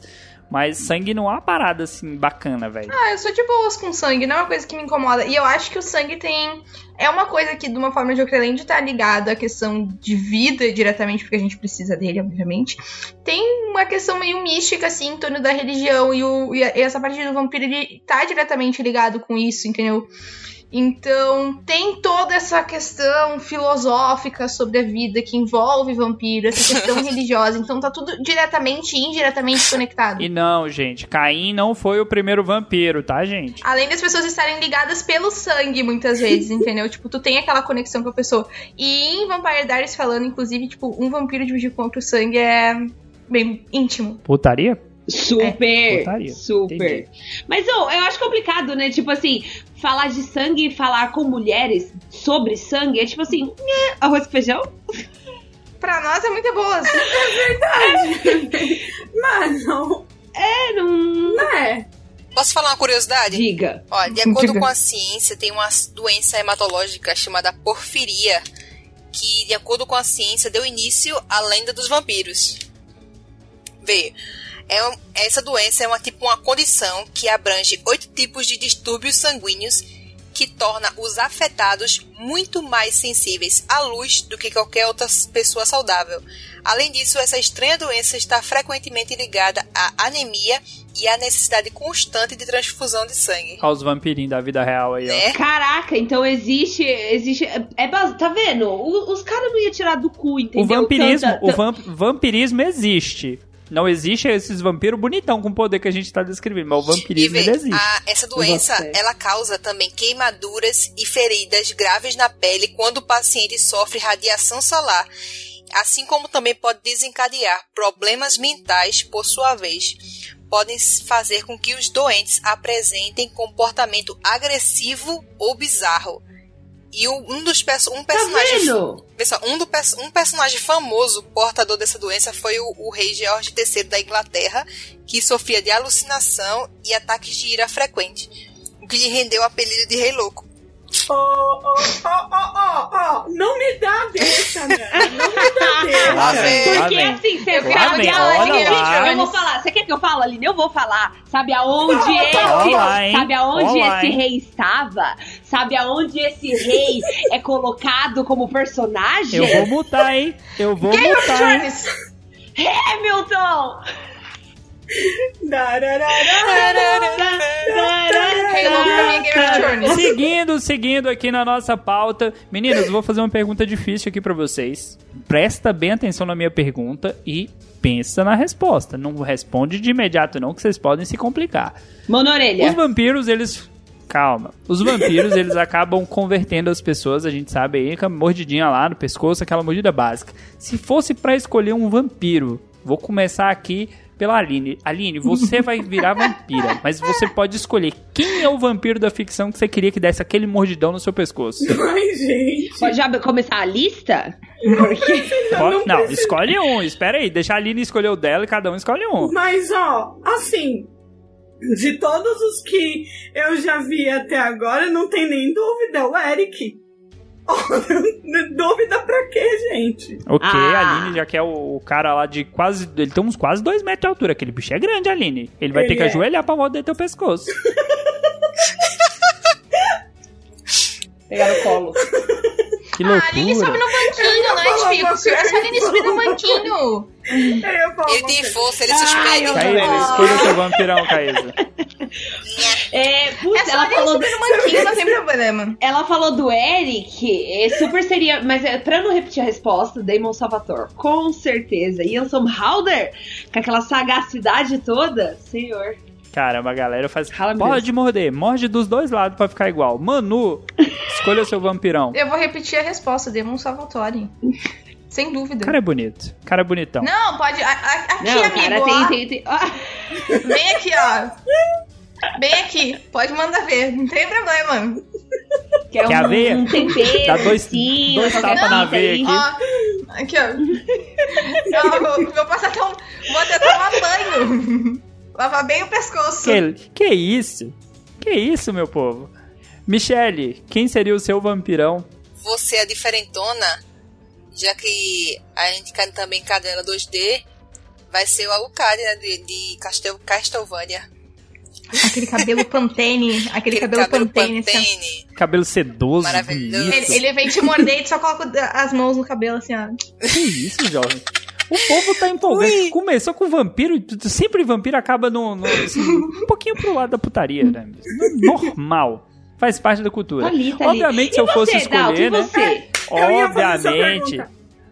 Mas sangue não é uma parada assim bacana, velho. Ah, eu sou de boas com sangue, não é uma coisa que me incomoda. E eu acho que o sangue tem. É uma coisa que, de uma forma de além de estar ligado à questão de vida diretamente, porque a gente precisa dele, obviamente, tem uma questão meio mística, assim, em torno da religião. E, o, e essa parte do vampiro, ele tá diretamente ligado com isso, entendeu? Então, tem toda essa questão filosófica sobre a vida que envolve vampiro, essa questão religiosa. Então, tá tudo diretamente e indiretamente conectado. E não, gente, Caim não foi o primeiro vampiro, tá, gente? Além das pessoas estarem ligadas pelo sangue, muitas vezes, entendeu? Tipo, tu tem aquela conexão com a pessoa. E em Vampire Diaries falando, inclusive, tipo, um vampiro dividir contra o sangue é bem íntimo. Putaria? Super, putaria. super. Entendi. Mas ô, eu acho complicado, né? Tipo assim, falar de sangue e falar com mulheres sobre sangue é tipo assim, nhé, arroz com feijão? Pra nós é muito boa. Mano, É, não. né? Posso falar uma curiosidade? Diga. Ó, de acordo Diga. com a ciência, tem uma doença hematológica chamada porfiria, que, de acordo com a ciência, deu início à lenda dos vampiros. Vê, é um- essa doença é uma tipo uma condição que abrange oito tipos de distúrbios sanguíneos que torna os afetados muito mais sensíveis à luz do que qualquer outra pessoa saudável. Além disso, essa estranha doença está frequentemente ligada à anemia e à necessidade constante de transfusão de sangue. Olha os vampirinhos da vida real aí, ó. Né? Caraca, então existe. existe é, é Tá vendo? O- os caras não iam tirar do cu, O entendeu? vampirismo, Tanta- o vamp- vampirismo existe. Não existe esses vampiros bonitão com o poder que a gente tá descrevendo, mas o E vampirismo vê, existe. a- essa doença, ela causa também queimaduras e feridas graves na pele quando o paciente sofre radiação solar, assim como também pode desencadear problemas mentais, por sua vez. Podem fazer com que os doentes apresentem comportamento agressivo ou bizarro. E um dos perso- um Tá personagem? Pessoal, um, do pers- um personagem famoso portador dessa doença foi o, o rei George III da Inglaterra, que sofria de alucinação e ataques de ira frequente, o que lhe rendeu o apelido de Rei Louco. Ó, ó, ó, ó, ó, ó, não me dá deixa, né? Não me dá Lá deixa. vem, lá Porque assim, você Eu sabe vem, of lá. Eu vou falar. Você quer que eu fale, Aline? Eu vou falar. Sabe aonde esse, sabe aonde Olá, esse rei estava? Sabe aonde esse rei é colocado como personagem? Eu vou mutar, hein? Eu vou Game of mutar, hein? Thrones. Hamilton! Seguindo, seguindo aqui na nossa pauta. Meninas, vou fazer uma pergunta difícil aqui pra vocês. Presta bem atenção na minha pergunta e pensa na resposta. Não responde de imediato não, que vocês podem se complicar. Mão na Os orelha. vampiros, eles. Calma. Os vampiros, eles acabam convertendo as pessoas, a gente sabe aí, com a mordidinha lá no pescoço, aquela mordida básica. Se fosse pra escolher um vampiro, vou começar aqui pela Aline. Aline, você vai virar vampira, mas você pode escolher quem é o vampiro da ficção que você queria que desse aquele mordidão no seu pescoço. Ai, gente. Pode já começar a lista? Pode- não, escolhe um. Espera aí, deixa a Aline escolher o dela e cada um escolhe um. Mas, ó, assim, de todos os que eu já vi até agora, não tem nem dúvida, é o Eric. dúvida pra quê, gente? Ok, Ah. a Aline já quer o, o cara lá de quase. Ele tem uns quase dois metros de altura. Aquele bicho é grande, Aline. Ele vai Ele ter que é. ajoelhar pra morder teu pescoço. Pegar no colo. Que Ah, a Aline sobe loucura. no banquinho, não é difícil. É só a Aline subir no banquinho. Ele tem força, ele suspende. Caísa, escolha seu vampirão, Caísa. É, putz, É ela falou, no banquinho, não tem problema. ela falou do Eric, é, super seria. Mas é, pra não repetir a resposta, Damon Salvatore. Com certeza. Ian Somerhalder, com aquela sagacidade toda, senhor. Caramba, a galera faz. Rala Pode morder, morde dos dois lados pra ficar igual. Manu, escolha seu vampirão. Eu vou repetir a resposta, Demon Salvatore. Sem dúvida. O cara é bonito. O cara é bonitão. Não, pode. a- a- aqui, Não, amigo. cara, ó. tem, tem, tem. Ah, Vem aqui, ó. Vem aqui. Pode mandar ver. Não tem problema. quer Quer a um, veia? um tempero, Dá dois- assim, dois tapas na veia aqui. Ó. Aqui, ó. Eu vou, vou passar até um. Vou até tomar banho. Lavar bem o pescoço. Que, que isso? Que isso, meu povo? Michele, quem seria o seu vampirão? Você é diferentona, já que a gente cai também cadela 2D, vai ser o Alucard, né, de, de Castel, Castlevania. Aquele cabelo pantene. Aquele, cabelo, pantene. assim. Pantene. Cabelo sedoso, Maravilhoso. Ele, ele vem te morder e tu só coloca as mãos no cabelo assim, ó. Que isso, jovem? O povo tá empolgado. Começou com vampiro, e sempre vampiro acaba no, no- assim, um pouquinho pro lado da putaria, né? Normal. Faz parte da cultura. Tá ali, tá ali. Obviamente, E se eu fosse você, Dalton, escolher, né? Obviamente.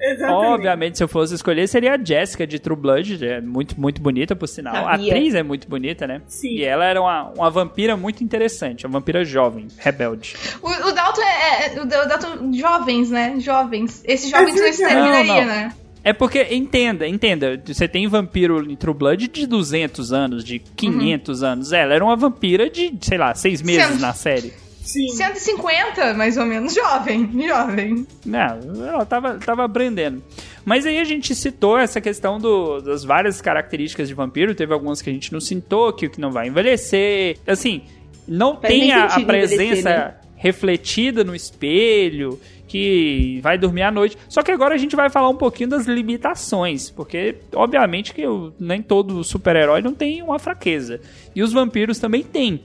Exatamente. Obviamente, se eu fosse escolher, seria a Jessica de True Blood. É muito, muito bonita, por sinal. A Sabia. atriz é muito bonita, né? Sim. E ela era uma, uma vampira muito interessante. Uma vampira jovem, rebelde. O, o Dalton é, é- O Dalton. Jovens, né? Jovens. Esses jovens não exterminaria, Não, não. né? É porque, entenda, entenda, você tem vampiro em True Blood de 200 anos, de 500 anos. Ela era uma vampira de, sei lá, seis meses Cento. na série. Sim. 150, mais ou menos. Jovem. Jovem. Não, ela tava, tava aprendendo. Mas aí a gente citou essa questão do- das várias características de vampiro. Teve algumas que a gente não citou, que, que não vai envelhecer. Assim, não Faz tem a, a presença né? refletida no espelho, que vai dormir à noite. Só que agora a gente vai falar um pouquinho das limitações, porque obviamente que o- nem todo super-herói não tem uma fraqueza. E os vampiros também têm.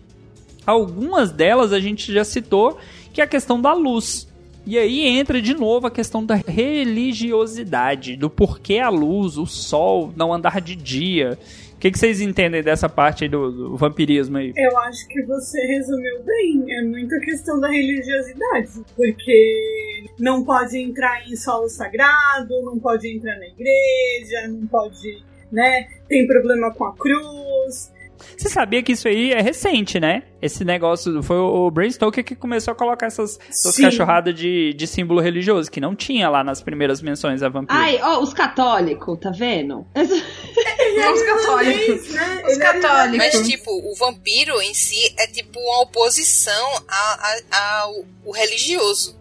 Algumas delas a gente já citou, que é a questão da luz. E aí entra de novo a questão da religiosidade, do porquê a luz, o sol não andar de dia. O que, que vocês entendem dessa parte do, do vampirismo aí? Eu acho que você resumiu bem. É muita questão da religiosidade. Porque não pode entrar em solo sagrado, não pode entrar na igreja, não pode. né? Tem problema com a cruz. Você sabia que isso aí é recente, né? Esse negócio foi o Bram Stoker que começou a colocar essas, essas cachorradas de, de símbolo religioso, que não tinha lá nas primeiras menções a vampiro. Ai, ó, os católicos, tá vendo? Os católicos. né? Os Ele era católicos. Mas, tipo, o vampiro em si é tipo uma oposição a- a- ao o religioso.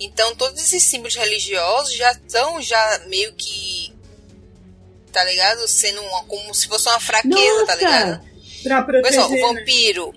Então, todos esses símbolos religiosos já estão já meio que. Tá ligado? Sendo uma, como se fosse uma fraqueza, tá Nossa! ligado? Pra proteger. só, o né? vampiro,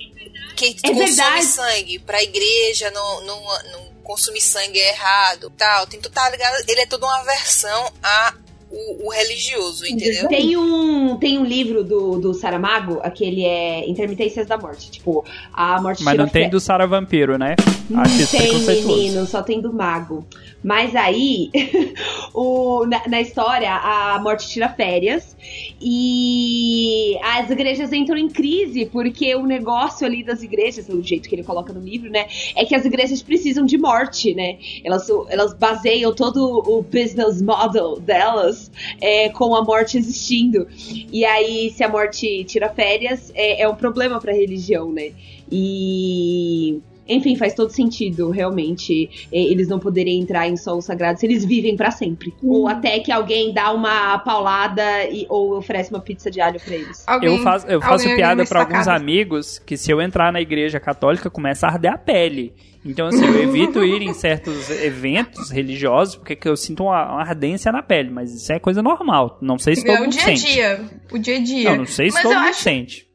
quem É consome verdade. sangue pra igreja não, não, não consumir sangue é errado, tal. Tem tá ligado? Ele é toda uma aversão a o, o religioso, entendeu? Tem um, tem um livro do, do Saramago, aquele é Intermitências da Morte. Tipo, a morte Mas não tem do Sara Vampiro, né? Não Acho tem, menino, só tem do mago. Mas aí, o, na, na história, a morte tira férias e as igrejas entram em crise, porque o negócio ali das igrejas, o jeito que ele coloca no livro, né, é que as igrejas precisam de morte, né? Elas, elas baseiam todo o business model delas é, com a morte existindo. E aí, se a morte tira férias, é, é um problema pra religião, né? E. Enfim, faz todo sentido, realmente, eh, eles não poderem entrar em solo sagrado se eles vivem pra sempre. Ou até que alguém dá uma paulada e, ou oferece uma pizza de alho pra eles. Alguém- Eu faço, eu faço alguém piada pra alguns amigos que se eu entrar na igreja católica começa a arder a pele. Então, assim, eu evito ir em certos eventos religiosos porque que eu sinto uma, uma ardência na pele, mas isso é coisa normal. Não sei se todo É o mundo dia a sente. dia. O dia a dia. Não, não sei se Mas todo eu mundo acho, sente.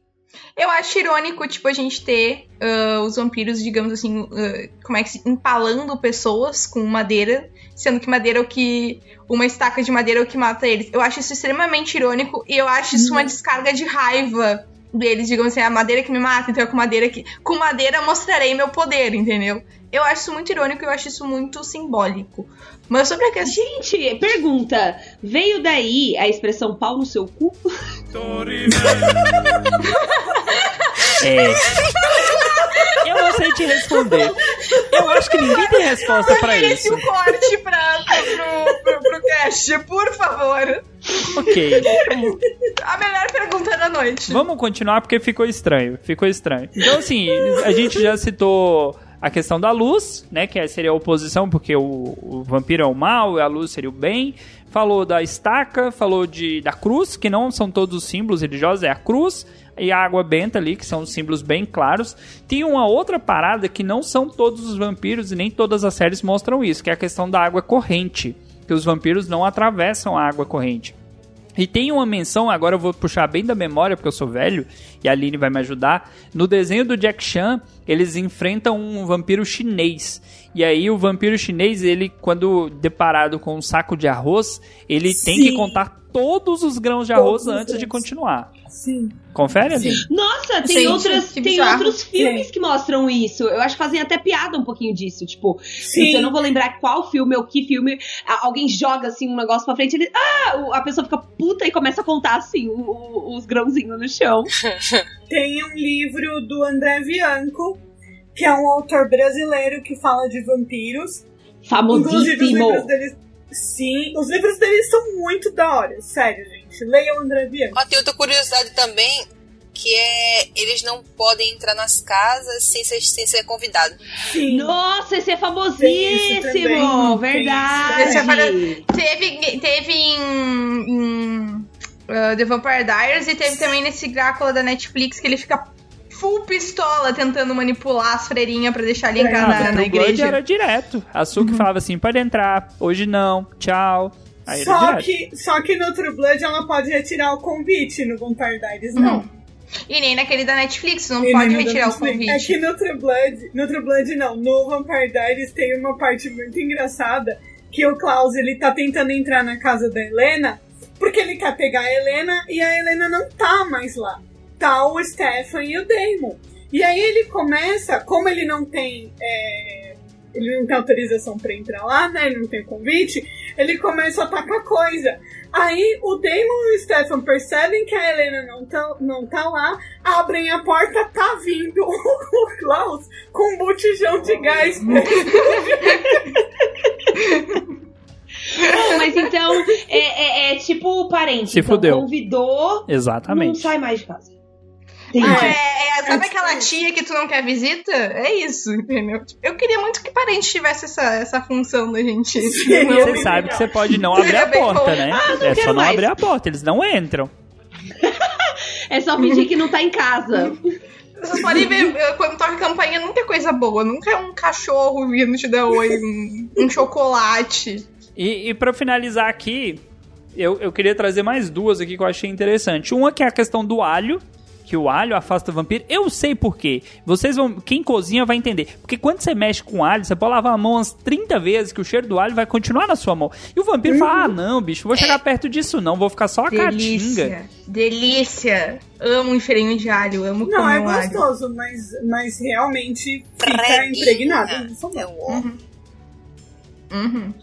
Eu acho irônico, tipo, a gente ter ah, os vampiros, digamos assim, ah, como é que se. empalando pessoas com madeira, sendo que madeira é o que. Uma estaca de madeira é o que mata eles. Eu acho isso extremamente irônico e eu acho isso uma descarga de raiva deles, digamos assim, a madeira que me mata, então é com madeira que. Com madeira mostrarei meu poder, entendeu? Eu acho isso muito irônico e eu acho isso muito simbólico. Mas sobre a questão. Gente, pergunta: veio daí a expressão pau no seu cu? É. Eu não sei te responder. Eu acho que ninguém tem resposta pra Merece isso. um corte pra, pro, pro, pro cast, por favor. Ok. A melhor pergunta da noite. Vamos continuar porque ficou estranho. Ficou estranho. Então, assim, a gente já citou a questão da luz, né? Que seria a oposição, porque o, o vampiro é o mal e a luz seria o bem. Falou da estaca, falou de, da cruz, que não são todos os símbolos religiosos, é a cruz e a água benta ali, que são símbolos bem claros. Tem uma outra parada que não são todos os vampiros e nem todas as séries mostram isso, que é a questão da água corrente. Que os vampiros não atravessam a água corrente. E tem uma menção, agora eu vou puxar bem da memória, porque eu sou velho, e a Aline vai me ajudar. No desenho do Jack Chan, eles enfrentam um vampiro chinês. E aí o vampiro chinês, ele, quando deparado com um saco de arroz, ele tem Sim. que contar todos os grãos de arroz Todos os antes de continuar. Sim. Confere, Aline? Nossa, tem, Gente, outras, tem bizarro. outros filmes que mostram isso. Eu acho que fazem até piada um pouquinho disso. Tipo, Sim. eu não vou lembrar qual filme ou que filme. Alguém joga assim um negócio pra frente, ele. Ah! A pessoa fica puta e começa a contar assim o- o- os grãozinhos no chão. Tem um livro do André Bianco, que é um autor brasileiro que fala de vampiros. Inclusive, os livros Famosíssimo. dele. Sim, os livros dele são muito da hora. Sério, gente. Leiam o André Bianco. Ó, tem outra curiosidade também, que é eles não podem entrar nas casas sem ser, sem ser convidado. Sim. Nossa, esse é famosíssimo! Verdade! Esse é Teve, teve em, em, uh, The Vampire Diaries e teve também nesse Drácula da Netflix que ele fica full pistola tentando manipular as freirinhas pra deixar ali entrar Ah, na, mas na Blood igreja. era direto. A Suki falava assim, pode entrar. Hoje não. Tchau. Aí Só que, só que no True Blood ela pode retirar o convite, no Vampire Diaries não. E nem naquele da Netflix, não E pode retirar o Netflix. convite. É que no True Blood, no True Blood não, no Vampire Diaries tem uma parte muito engraçada que o Klaus ele tá tentando entrar na casa da Helena porque ele quer pegar a Helena e a Helena não tá mais lá. Tá o Stefan e o Damon. E aí ele começa, como ele não tem. é, ele não tem autorização pra entrar lá, né? Ele não tem convite, ele começa a atacar coisa. Aí o Damon e o Stefan percebem que a Helena não tá, não tá lá, abrem a porta, tá vindo o Klaus com um botijão de gás. Não, mas então é, é- é tipo o parente. Se então, fudeu. Convidou, não Exatamente. sai mais de casa. Entendi. É, é, sabe aquela tipo tia que tu não quer visita? É isso, entendeu? Eu queria muito que parente tivesse essa, essa função da gente. Sim, Não- Você sabe que você pode não abrir a porta, né? Ah, é só não mais. abrir a porta, eles não entram. É só fingir que não tá em casa. Você pode ver, quando toca campainha, nunca é coisa boa. Nunca é um cachorro vindo te dar oi, um, um chocolate. E, e para finalizar aqui, eu, eu queria trazer mais duas aqui que eu achei interessante. Uma que é a questão do alho, que o alho afasta o vampiro. Eu sei por quê. Vocês vão, quem cozinha vai entender. Porque quando você mexe com alho, você pode lavar a mão umas 30 vezes que o cheiro do alho vai continuar na sua mão. E o vampiro fala: "Ah, não, bicho, vou chegar perto disso não, vou ficar só a caatinga". Delícia. Delícia. Amo um cheirinho de alho, amo Não, comer é um alho. gostoso, mas, mas realmente fica Preguinha. impregnado. no seu É ó. Uhum.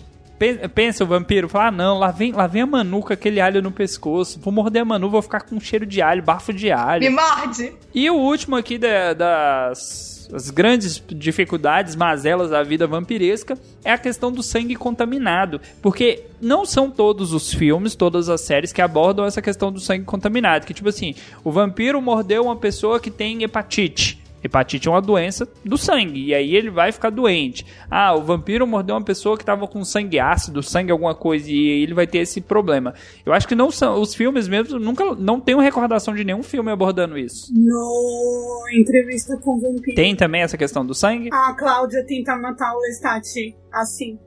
Pe- Pensa o vampiro, fala: ah, não, lá vem, lá vem a Manu com aquele alho no pescoço. Vou morder a Manu, vou ficar com cheiro de alho, bafo de alho. Me morde. E o último aqui da- das as grandes dificuldades, mazelas da vida vampiresca é a questão do sangue contaminado. Porque não são todos os filmes, todas as séries que abordam essa questão do sangue contaminado. Que tipo assim, o vampiro mordeu uma pessoa que tem hepatite. Hepatite é uma doença do sangue, e aí ele vai ficar doente. Ah, o vampiro mordeu uma pessoa que estava com sangue ácido, sangue alguma coisa, e aí ele vai ter esse problema. Eu acho que não são os filmes mesmo, nunca não tenho recordação de nenhum filme abordando isso. No entrevista com o vampiro. Tem também essa questão do sangue? A Cláudia tenta matar o Lestat assim.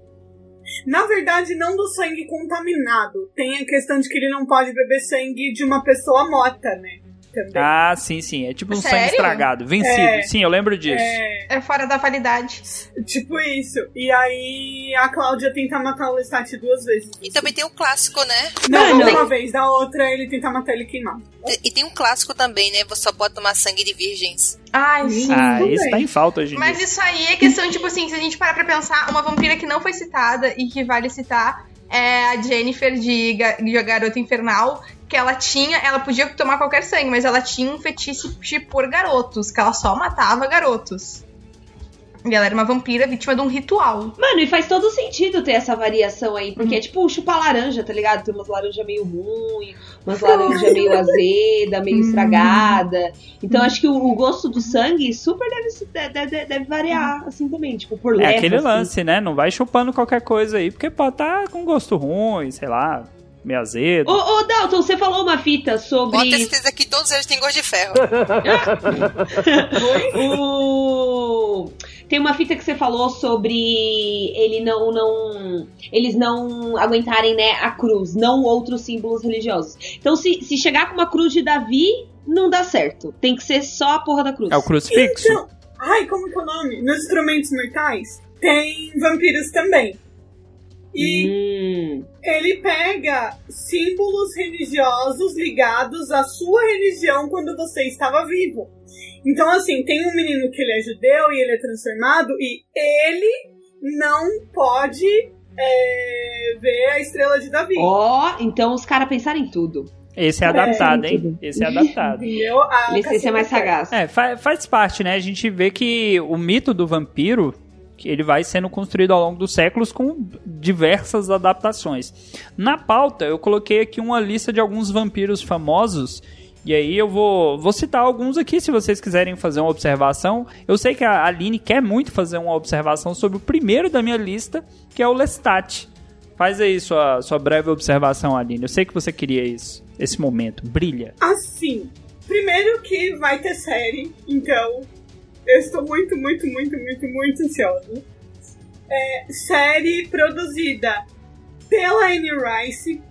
Na verdade, não do sangue contaminado. Tem a questão de que ele não pode beber sangue de uma pessoa morta, né? Também. Ah, sim, sim. É tipo um Sério? sangue estragado, vencido. É. Sim, eu lembro disso. É, É fora da validade. tipo isso. E aí a Cláudia tenta matar o Lestat duas vezes. E também tem um clássico, né? Não, Mano. uma vez. Da outra, ele tenta matar ele queimado. E tem um clássico também, né? Você só pode tomar sangue de virgens. Ai, sim. Ah, tudo esse bem. tá em falta hoje em Mas dia. isso aí é questão, tipo assim, se a gente parar pra pensar, uma vampira que não foi citada e que vale citar é a Jennifer de, de Garota Infernal, que ela tinha, ela podia tomar qualquer sangue, mas ela tinha um fetiche por garotos, que ela só matava garotos. E ela era uma vampira vítima de um ritual. Mano, e faz todo sentido ter essa variação aí, porque é tipo chupar laranja, tá ligado? Tem umas laranjas meio ruim, umas laranjas meio azeda, meio estragada. Então acho que o, o gosto do sangue super deve, deve, deve, variar, assim também, tipo, por É leva, aquele assim. lance, né? Não vai chupando qualquer coisa aí, porque pode tá com gosto ruim, sei lá, meio azedo. Ô, ô, Dalton, você falou uma fita sobre. Pode ter certeza que todos eles têm gosto de ferro. o... Tem uma fita que você falou sobre ele não, não. Eles não aguentarem, né, a cruz, não outros símbolos religiosos. Então, se, se chegar com uma cruz de Davi, não dá certo. Tem que ser só a porra da cruz. É o crucifixo? Então, ai, como que é o nome? Nos instrumentos mortais tem vampiros também. E Hum. ele pega símbolos religiosos ligados à sua religião quando você estava vivo. Então, assim, tem um menino que ele é judeu e ele é transformado e ele não pode é, ver a estrela de Davi. Ó, então os caras pensaram em tudo. Esse é É, adaptado, hein? tudo. Esse é adaptado. Entendeu? A Ele esse é mais sagaz. É, fa- faz parte, né? A gente vê que o mito do vampiro, que ele vai sendo construído ao longo dos séculos com diversas adaptações. Na pauta, eu coloquei aqui uma lista de alguns vampiros famosos. E aí eu vou, vou citar alguns aqui se vocês quiserem fazer uma observação. Eu sei que a Aline quer muito fazer uma observação sobre o primeiro da minha lista, que é o Lestat. Faz aí sua, sua breve observação, Aline. Eu sei que você queria isso. Esse momento. Brilha. Assim, primeiro que vai ter série, então eu estou muito, muito, muito, muito, muito ansiosa. É, série produzida pela Anne Rice,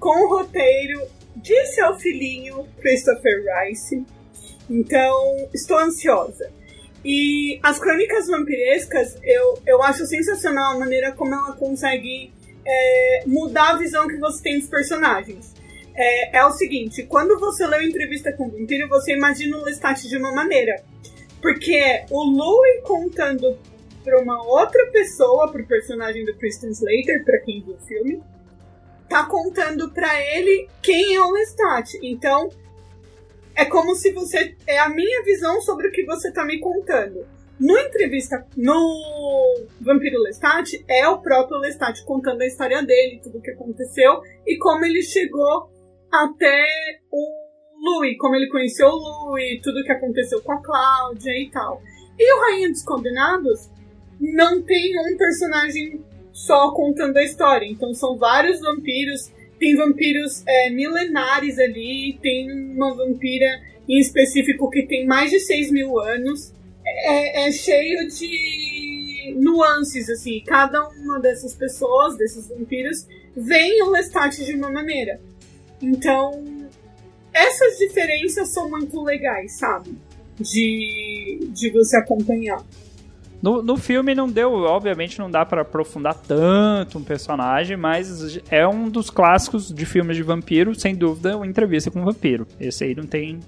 com roteiro de seu filhinho, Christopher Rice. Então, estou ansiosa. E as crônicas vampirescas, eu, eu acho sensacional a maneira como ela consegue é, mudar a visão que você tem dos personagens. É, é o seguinte, quando você lê uma entrevista com o vampiro, você imagina o Lestat de uma maneira. Porque o Louis contando pra uma outra pessoa, pro personagem do Christian Slater, pra quem viu o filme, tá contando pra ele quem é o Lestat. Então, é como se você. É a minha visão sobre o que você tá me contando. No entrevista, no Vampiro Lestat, é o próprio Lestat contando a história dele, tudo o que aconteceu e como ele chegou até o Louis, como ele conheceu o Louis, tudo o que aconteceu com a Cláudia e tal. E o Rainha dos Combinados não tem um personagem só contando a história, então são vários vampiros. Tem vampiros é, milenares ali, tem uma vampira em específico que tem mais de 6 mil anos é, é cheio de nuances, assim. Cada uma dessas pessoas, desses vampiros, vem o Lestat de uma maneira. Então, essas diferenças são muito legais, sabe? De, de você acompanhar. No, no filme não deu, obviamente não dá para aprofundar tanto um personagem, mas é um dos clássicos de filmes de vampiro, sem dúvida, uma entrevista com um vampiro. Esse aí não tem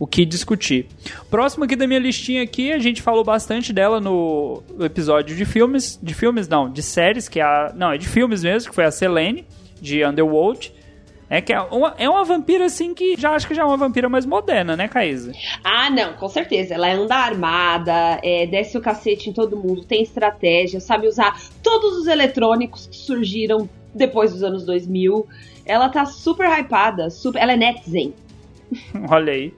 o que discutir. Próximo aqui da minha listinha aqui, a gente falou bastante dela no episódio de filmes, de filmes não, de séries, que é a, não, é de filmes mesmo, que foi a Selene, de Underworld. É que é uma, é uma vampira assim que já acho que já é uma vampira mais moderna, né, Caísa? Ah, não, com certeza. Ela anda armada, é, desce o cacete em todo mundo, tem estratégia, sabe usar todos os eletrônicos que surgiram depois dos anos 2000. Ela tá super hypada, super, ela é netizen. Olha aí.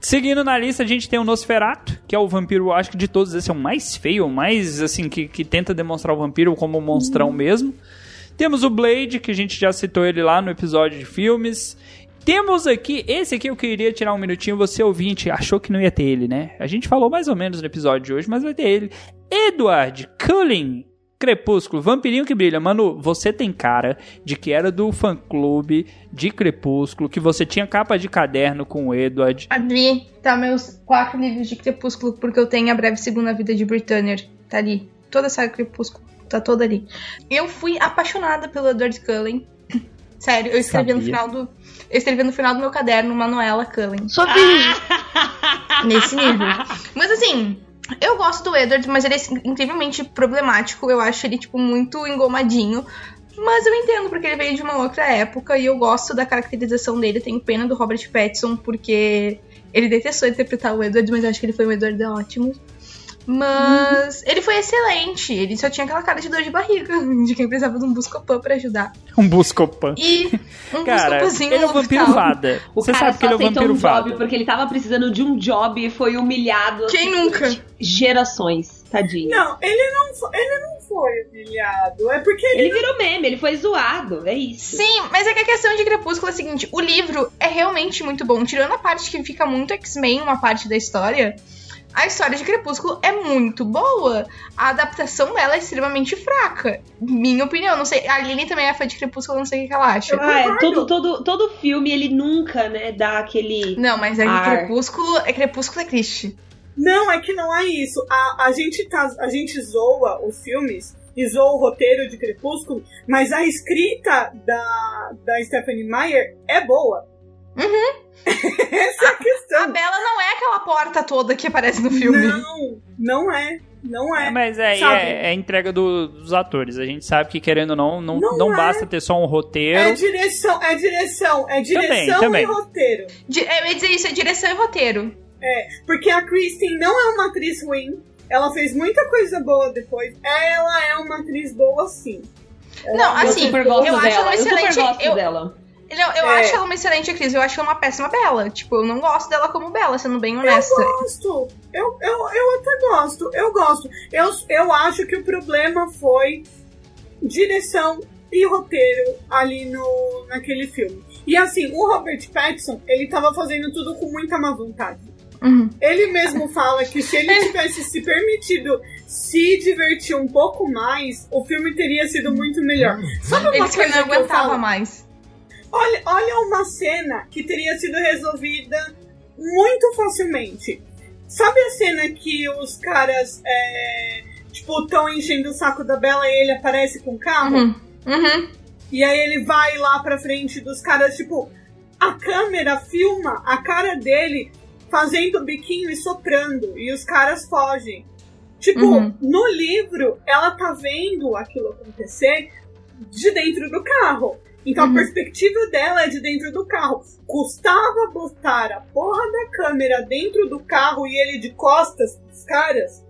Seguindo na lista, a gente tem o Nosferatu, que é o vampiro, acho que de todos esses é o mais feio, o mais, assim, que, que tenta demonstrar o vampiro como um monstrão mesmo. Temos o Blade, que a gente já citou ele lá no episódio de filmes. Temos aqui, esse aqui eu queria tirar um minutinho, você ouvinte, achou que não ia ter ele, né? A gente falou mais ou menos no episódio de hoje, mas vai ter ele. Edward Cullen, Crepúsculo, Vampirinho que Brilha. Mano, você tem cara de que era do fã-clube de Crepúsculo, que você tinha capa de caderno com o Edward. Ali tá meus quatro livros de Crepúsculo, porque eu tenho a breve segunda vida de Britannia. Tá ali. Toda a saga Crepúsculo. Tá toda ali. Eu fui apaixonada pelo Edward Cullen. Sério, eu escrevi Sabia. no final do. Eu escrevi no final do meu caderno Manuela Cullen. Só Nesse nível. Mas assim, eu gosto do Edward, mas ele é incrivelmente problemático. Eu acho ele, tipo, muito engomadinho. Mas eu entendo, porque ele veio de uma outra época e eu gosto da caracterização dele. Tenho pena do Robert Pattinson, porque ele detestou interpretar o Edward, mas eu acho que ele foi um Edward ótimo. Mas ele foi excelente. Ele só tinha aquela cara de dor de barriga, de quem precisava de um Buscopan pra ajudar. Um Buscopan. E um Cara, Buscopanzinho ele é o no vampiro vada. O Você cara sabe que ele é o aceitou vampiro um job vada. porque ele tava precisando de um job e foi humilhado. Quem assim, nunca? Gerações, tadinho. Não, ele não, ele não foi humilhado. É porque ele. Ele virou meme, ele foi zoado, é isso. Sim, mas é que a questão de Crepúsculo é a seguinte: o livro é realmente muito bom. Tirando a parte que fica muito X-Men, uma parte da história, a história de Crepúsculo é muito boa. A adaptação dela é extremamente fraca. Minha opinião, não sei. A Lily também é fã de Crepúsculo, não sei o que ela acha. Ah, é, todo, todo, todo filme ele nunca, né, dá aquele. Não, mas é Ar. Crepúsculo é Crepúsculo é triste. Não, é que não é isso. A, a, gente tá, a gente zoa os filmes e zoa o roteiro de Crepúsculo, mas a escrita da, da Stephanie Meyer é boa. Uhum. Essa é a A questão. Bela não é aquela porta toda que aparece no filme. Não, não é. Não é. É, mas é, é, é a entrega do- dos atores. A gente sabe que, querendo ou não, não, não, Não é. basta ter só um roteiro. É direção, é direção, é direção também. e roteiro. Di- Eu ia dizer isso, é direção e roteiro. Porque a Kristen não é uma atriz ruim. Ela fez muita coisa boa depois. Ela é uma atriz boa, sim. Não, eu assim, super gosto eu acho dela. ela Eu super excelente. gosto eu, dela. Não, eu É. acho ela uma excelente atriz, eu acho ela uma péssima Bela. Tipo, eu não gosto dela como Bela, sendo bem honesta. Eu gosto. Eu, eu, eu até gosto. Eu gosto. Eu, eu acho que o problema foi direção e roteiro ali no, naquele filme. E assim, o Robert Pattinson, ele tava fazendo tudo com muita má vontade. Uhum. Ele mesmo fala que se ele tivesse se permitido se divertir um pouco mais, o filme teria sido muito melhor. Sabe uma Ele que coisa não que eu aguentava falo? mais. Olha, olha uma cena que teria sido resolvida muito facilmente. Sabe a cena que os caras, é, tipo, estão enchendo o saco da Bela e ele aparece com o carro? Uhum. Uhum. E aí ele vai lá pra frente dos caras, tipo, a câmera filma a cara dele fazendo biquinho e soprando, e os caras fogem. Tipo, Uhum. no livro, ela tá vendo aquilo acontecer de dentro do carro. Então Uhum. a perspectiva dela é de dentro do carro. Custava botar a porra da câmera dentro do carro e ele de costas pros caras.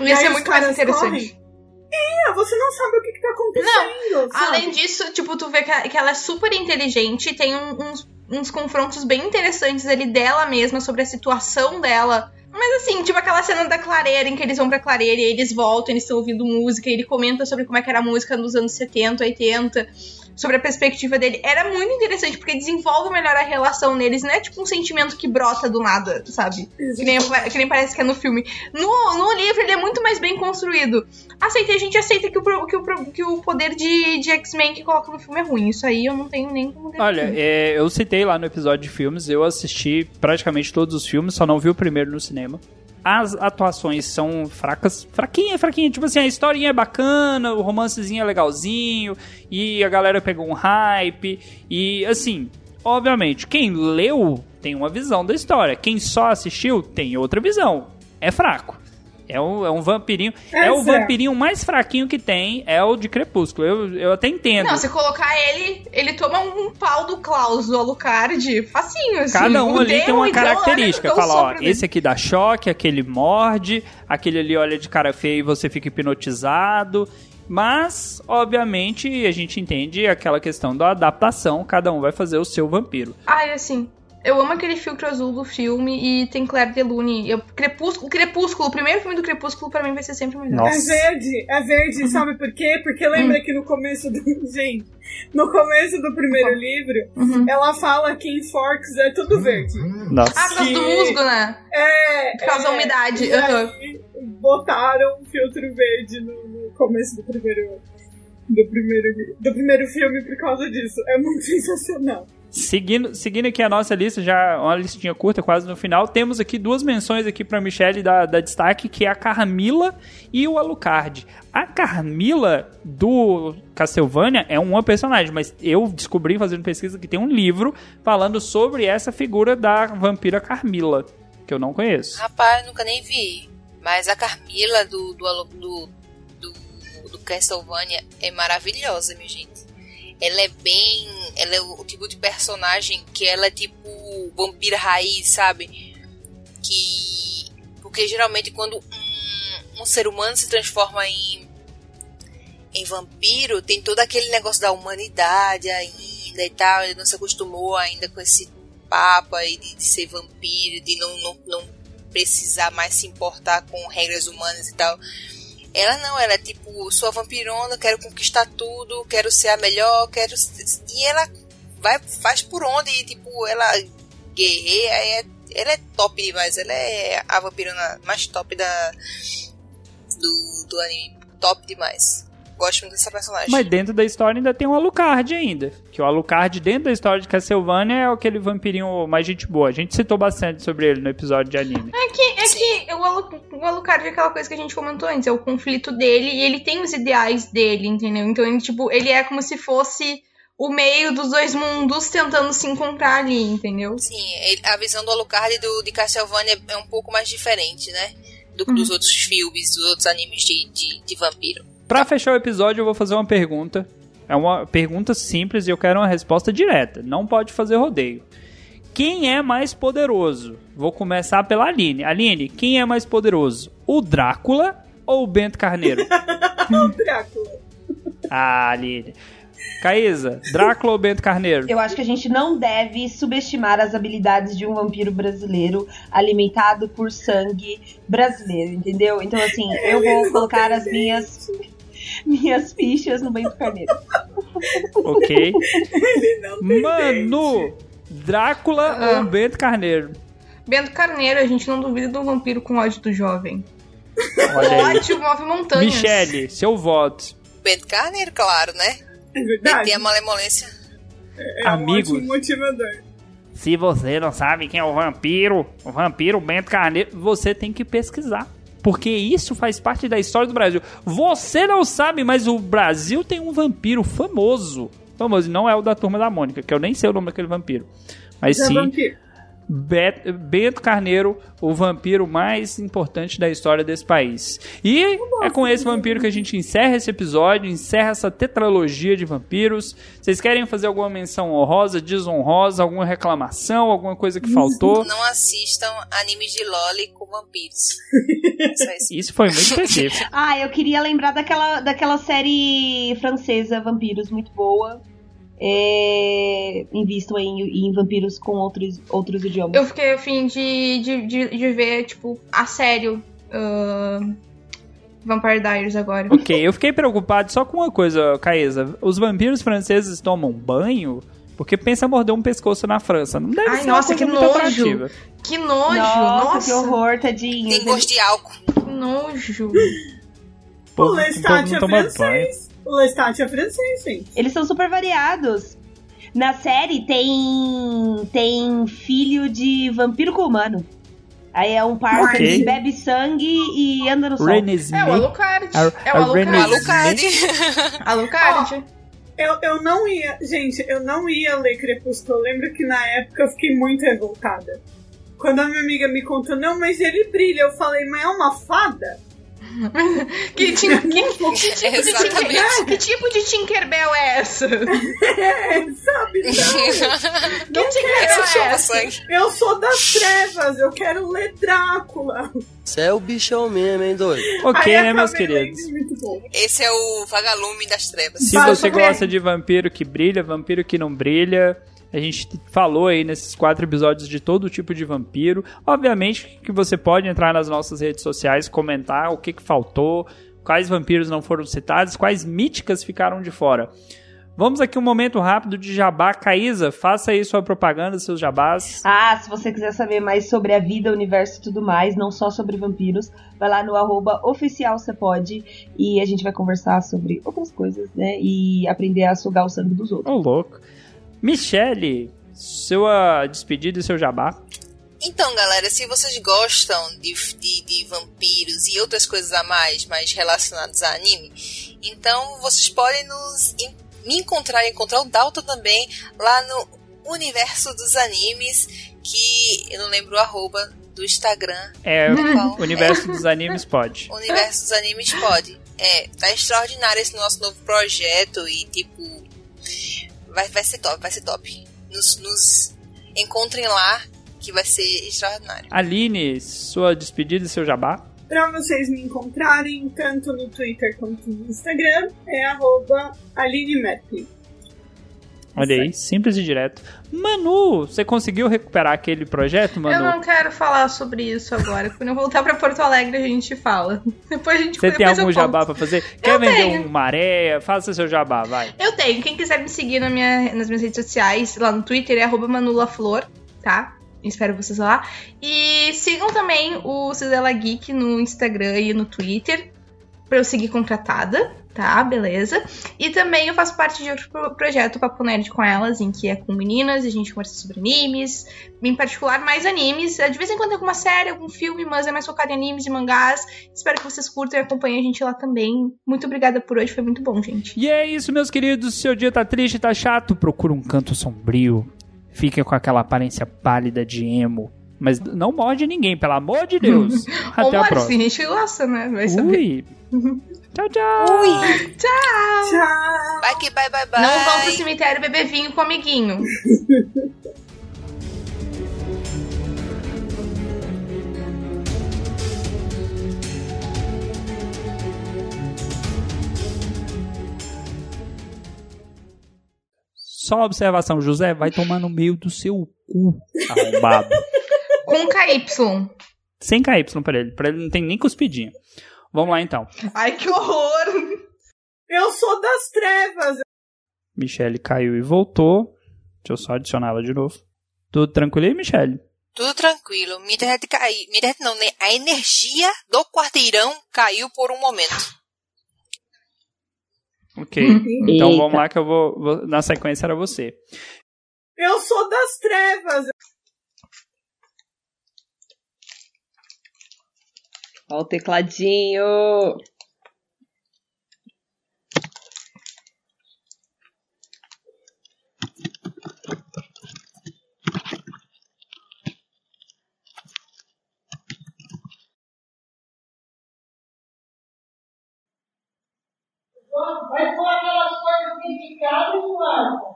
E Ia ser os muito mais caras interessante. correm. É, você não sabe o que, que tá acontecendo. sabe? Além disso, tipo, tu vê que, ela é super inteligente, tem uns, uns confrontos bem interessantes ali dela mesma, sobre a situação dela. Mas assim, tipo aquela cena da clareira, em que eles vão pra clareira e eles voltam, eles estão ouvindo música, e ele comenta sobre como é que era a música nos anos 70, 80, sobre a perspectiva dele. Era muito interessante, porque desenvolve melhor a relação neles, não é tipo um sentimento que brota do nada, sabe? Que nem, que nem parece que é no filme. No, no livro, ele é muito mais bem construído. Aceita, a gente aceita que o, que o, que o poder de, de X-Men que coloca no filme é ruim. Isso aí eu não tenho nem como. Olha, é, eu citei lá no episódio de filmes, eu assisti praticamente todos os filmes, só não vi o primeiro no cinema. As atuações são fracas, fraquinha, fraquinha. Tipo assim, a historinha é bacana, o romancezinho é legalzinho, e a galera pegou um hype. E assim, obviamente, quem leu tem uma visão da história. Quem só assistiu tem outra visão. É fraco. É um, é um vampirinho. É, É o vampirinho mais fraquinho que tem, é o de Crepúsculo. Eu, eu até entendo. Não, se colocar ele, ele toma um pau do Klaus, do Alucard, facinho, assim. Cada um O ali tem uma então, característica. olha, dá um Fala, ó, dele. esse aqui dá choque, aquele morde, aquele ali olha de cara feia e você fica hipnotizado. Mas, obviamente, a gente entende aquela questão da adaptação, cada um vai fazer o seu vampiro. Ai, assim, eu amo aquele filtro azul do filme e tem Claire Delune. Eu, Crepúsculo, Crepúsculo, o primeiro filme do Crepúsculo pra mim vai ser sempre o melhor. Nossa. É verde, é verde, sabe por quê? Porque lembra que no começo do. Gente, no começo do primeiro livro, Uhum. ela fala que em Forks é tudo verde. Nossa. Ah, por causa do musgo, né? É. Por causa da é, umidade. E aí botaram um filtro verde no, no começo do primeiro. Do primeiro, do primeiro filme por causa disso. É muito sensacional. Seguindo, seguindo aqui a nossa lista, já uma listinha curta, quase no final, temos aqui duas menções aqui pra Michelle da, da destaque, que é a Carmila e o Alucard. A Carmila do Castlevania é uma personagem, mas eu descobri fazendo pesquisa que tem um livro falando sobre essa figura da vampira Carmila, que eu não conheço. Rapaz, nunca nem vi. Mas a Carmila do, do, do, do, do Castlevania é maravilhosa, minha gente. Ela é bem. Ela é o, tipo de personagem que ela é tipo vampira raiz, sabe? Que. Porque geralmente quando um, um ser humano se transforma em. em vampiro, tem todo aquele negócio da humanidade ainda e tal. Ele não se acostumou ainda com esse papo aí de, de ser vampiro, de não, não, não precisar mais se importar com regras humanas e tal. Ela não, ela é tipo, sou a vampirona, quero conquistar tudo, quero ser a melhor, quero. E ela vai, faz por onde, e, tipo, ela guerreia, é, ela é top demais, ela é a vampirona mais top da. do, do anime. Top demais. Gosto muito dessa personagem. Mas dentro da história ainda tem o Alucard ainda. Que o Alucard, dentro da história de Castlevania, é aquele vampirinho mais gente boa. A gente citou bastante sobre ele no episódio de anime. É que, é que o, Alu, o Alucard é aquela coisa que a gente comentou antes, é o conflito dele e ele tem os ideais dele, entendeu? Então ele, tipo, ele é como se fosse o meio dos dois mundos tentando se encontrar ali, entendeu? Sim, a visão do Alucard e do, de Castlevania é um pouco mais diferente, né? Do que dos outros filmes, dos outros animes de, de, de vampiro. Pra fechar o episódio, eu vou fazer uma pergunta. É uma pergunta simples e eu quero uma resposta direta. Não pode fazer rodeio. Quem é mais poderoso? Vou começar pela Aline. Aline, quem é mais poderoso? O Drácula ou o Bento Carneiro? O Drácula. ah, Aline. Caísa, Drácula ou Bento Carneiro? Eu acho que a gente não deve subestimar as habilidades de um vampiro brasileiro alimentado por sangue brasileiro, entendeu? Então, assim, eu vou colocar as minhas minhas fichas no Bento Carneiro. Ok. Mano, Drácula Ah. ou Bento Carneiro? Bento Carneiro, a gente não duvida do vampiro com ódio do jovem. Olha. Ódio move montanhas. Michele, seu voto. Bento Carneiro, claro, né? É verdade. tem a malemolência. É um Amigos. ótimo motivador. Se você não sabe quem é o vampiro, o vampiro Bento Carneiro, você tem que pesquisar. Porque isso faz parte da história do Brasil. Você não sabe, mas o Brasil tem um vampiro famoso. Famoso, e não é o da turma da Mônica, que eu nem sei o nome daquele vampiro. Mas É sim, vampiro. Bet- Bento Carneiro, o vampiro mais importante da história desse país. E é com esse vampiro que a gente encerra esse episódio, encerra essa tetralogia de vampiros. Vocês querem fazer alguma menção honrosa, desonrosa, alguma reclamação, alguma coisa que faltou? Não assistam animes de loli com vampiros. Isso foi muito específico. Ah, eu queria lembrar daquela, daquela série francesa, Vampiros, muito boa. É... Invistam em, em vampiros com outros, outros idiomas. Eu fiquei afim de, de, de, de ver, tipo, a sério. ahn, Vampire Diaries agora. Ok, eu fiquei preocupado só com uma coisa, Caesa. Os vampiros franceses tomam banho? Porque pensa morder um pescoço na França. Não deve Ai, ser nossa, uma coisa que muito nojo. atrativa. Que nojo! Nossa, Nossa, que horror, tadinho. Tem gosto de álcool. que nojo. O O Lestat é não toma banho. francês. O Lestat é francês, gente. Eles são super variados. Na série tem tem filho de vampiro com humano. Aí é um par que bebe sangue e anda no sol. René É o. Alucard. A- É o Alucard. Alucard. Alucard. Eu, eu não ia. Gente, eu não ia ler Crepúsculo. Eu lembro que na época eu fiquei muito revoltada. Quando a minha amiga me contou, não, mas ele brilha, eu falei, mas é uma fada? Que, que, que tipo de Exatamente. Tinker, que tipo de Tinkerbell é essa? Que É, sabe? Não, Tinkerbell Essa é essa? eu sou das trevas, eu quero ler Drácula. Você é o bichão mesmo, hein, doido? Ok, Aí né, meus queridos? bom. Esse é o vagalume das trevas. Se Vai, você gosta de vampiro que brilha, vampiro que não brilha, a gente falou aí nesses quatro episódios de todo tipo de vampiro. Obviamente que você pode entrar nas nossas redes sociais, comentar o que, que faltou, quais vampiros não foram citados, quais míticas ficaram de fora. Vamos aqui um momento rápido de jabá. Caísa, faça aí sua propaganda, seus jabás. Ah, se você quiser saber mais sobre a vida, o universo e tudo mais, não só sobre vampiros, vai lá no arroba oficial você pode e a gente vai conversar sobre outras coisas, né? E aprender a sugar o sangue dos outros. Ô, louco. Michele, sua despedida e seu jabá. Então, galera, se vocês gostam de, de, de vampiros e outras coisas a mais, mais relacionadas a anime, então vocês podem nos me encontrar, encontrar o Dalton também lá no Universo dos Animes, que eu não lembro o arroba do Instagram. É, o universo dos animes pode. Universo dos Animes pode. É, tá extraordinário esse nosso novo projeto e tipo. Vai, vai ser top, vai ser top. Nos, nos encontrem lá que vai ser extraordinário. Aline, sua despedida e seu jabá. Pra vocês me encontrarem, tanto no Twitter quanto no Instagram, é arroba Aline. Olha aí, simples e direto. Manu, você conseguiu recuperar aquele projeto, Eu Manu? não quero falar sobre isso agora. Quando eu voltar pra Porto Alegre, a gente fala. Depois a gente Você tem eu algum jabá pra fazer? Quer Eu vender tenho. um maré? Faça seu jabá, vai. Eu tenho. Quem quiser me seguir na minha, nas minhas redes sociais, lá no Twitter é manulaflor, tá? Espero vocês lá. E sigam também o Cidela Geek no Instagram e no Twitter pra eu seguir contratada, tá? Beleza. E também eu faço parte de outro pro- projeto Papo Nerd com elas, em que é com meninas, a gente conversa sobre animes, em particular mais animes. De vez em quando tem alguma série, algum filme, mas é mais focado em animes e mangás. Espero que vocês curtam e acompanhem a gente lá também. Muito obrigada por hoje, foi muito bom, gente. E é isso, meus queridos. Se seu dia tá triste, tá chato, procura um canto sombrio. Fique com aquela aparência pálida de emo. Mas não morde ninguém, pelo amor de Deus. Até Ou a próxima. a gente gosta, né? Vai saber. Ui. Tchau, tchau. Tchau! Tchau! Bye, que bye, bye, bye. Não vão pro cemitério beber vinho com o amiguinho. Só uma observação, José, vai tomar no meio do seu cu, arrombado. Com KY. Sem KY pra ele, pra ele não tem nem cuspidinha. Vamos lá então. Ai, que horror! Eu sou das trevas! Michele caiu e voltou. Deixa eu só adicionar ela de novo. Tudo tranquilo aí, Michele? Tudo tranquilo. Minha internet caiu. Minha internet não, né? A energia do quarteirão caiu por um momento. Ok. Então Eita. vamos lá que eu vou, vou- Na sequência era você. Eu sou das trevas! Ó o tecladinho! Vai pôr aquelas coisas de casa, Eduardo.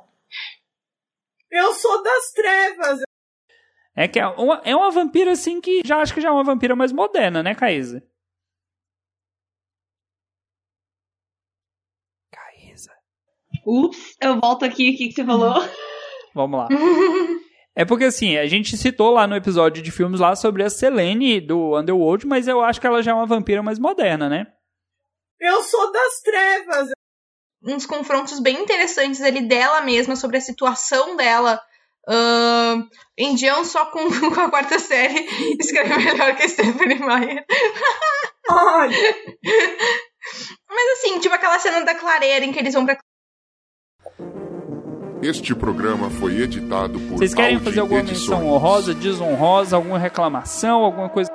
Eu sou das trevas. É que é uma, é uma vampira assim que já acho que já é uma vampira mais moderna, né, Caísa? Caísa. Ups, eu volto aqui, o que, que você falou? Vamos lá. É porque assim, a gente citou lá no episódio de filmes lá sobre a Selene do Underworld, mas eu acho que ela já é uma vampira mais moderna, né? Eu sou das trevas. Uns confrontos bem interessantes ali dela mesma, sobre a situação dela. Uh, Indião só com, com a quarta série escreve melhor que a Stephanie Meyer. Olha, Mas assim, tipo aquela cena da clareira em que eles vão pra Este programa foi editado por Vocês querem Audi fazer alguma Edições. menção honrosa, desonrosa, alguma reclamação, alguma coisa?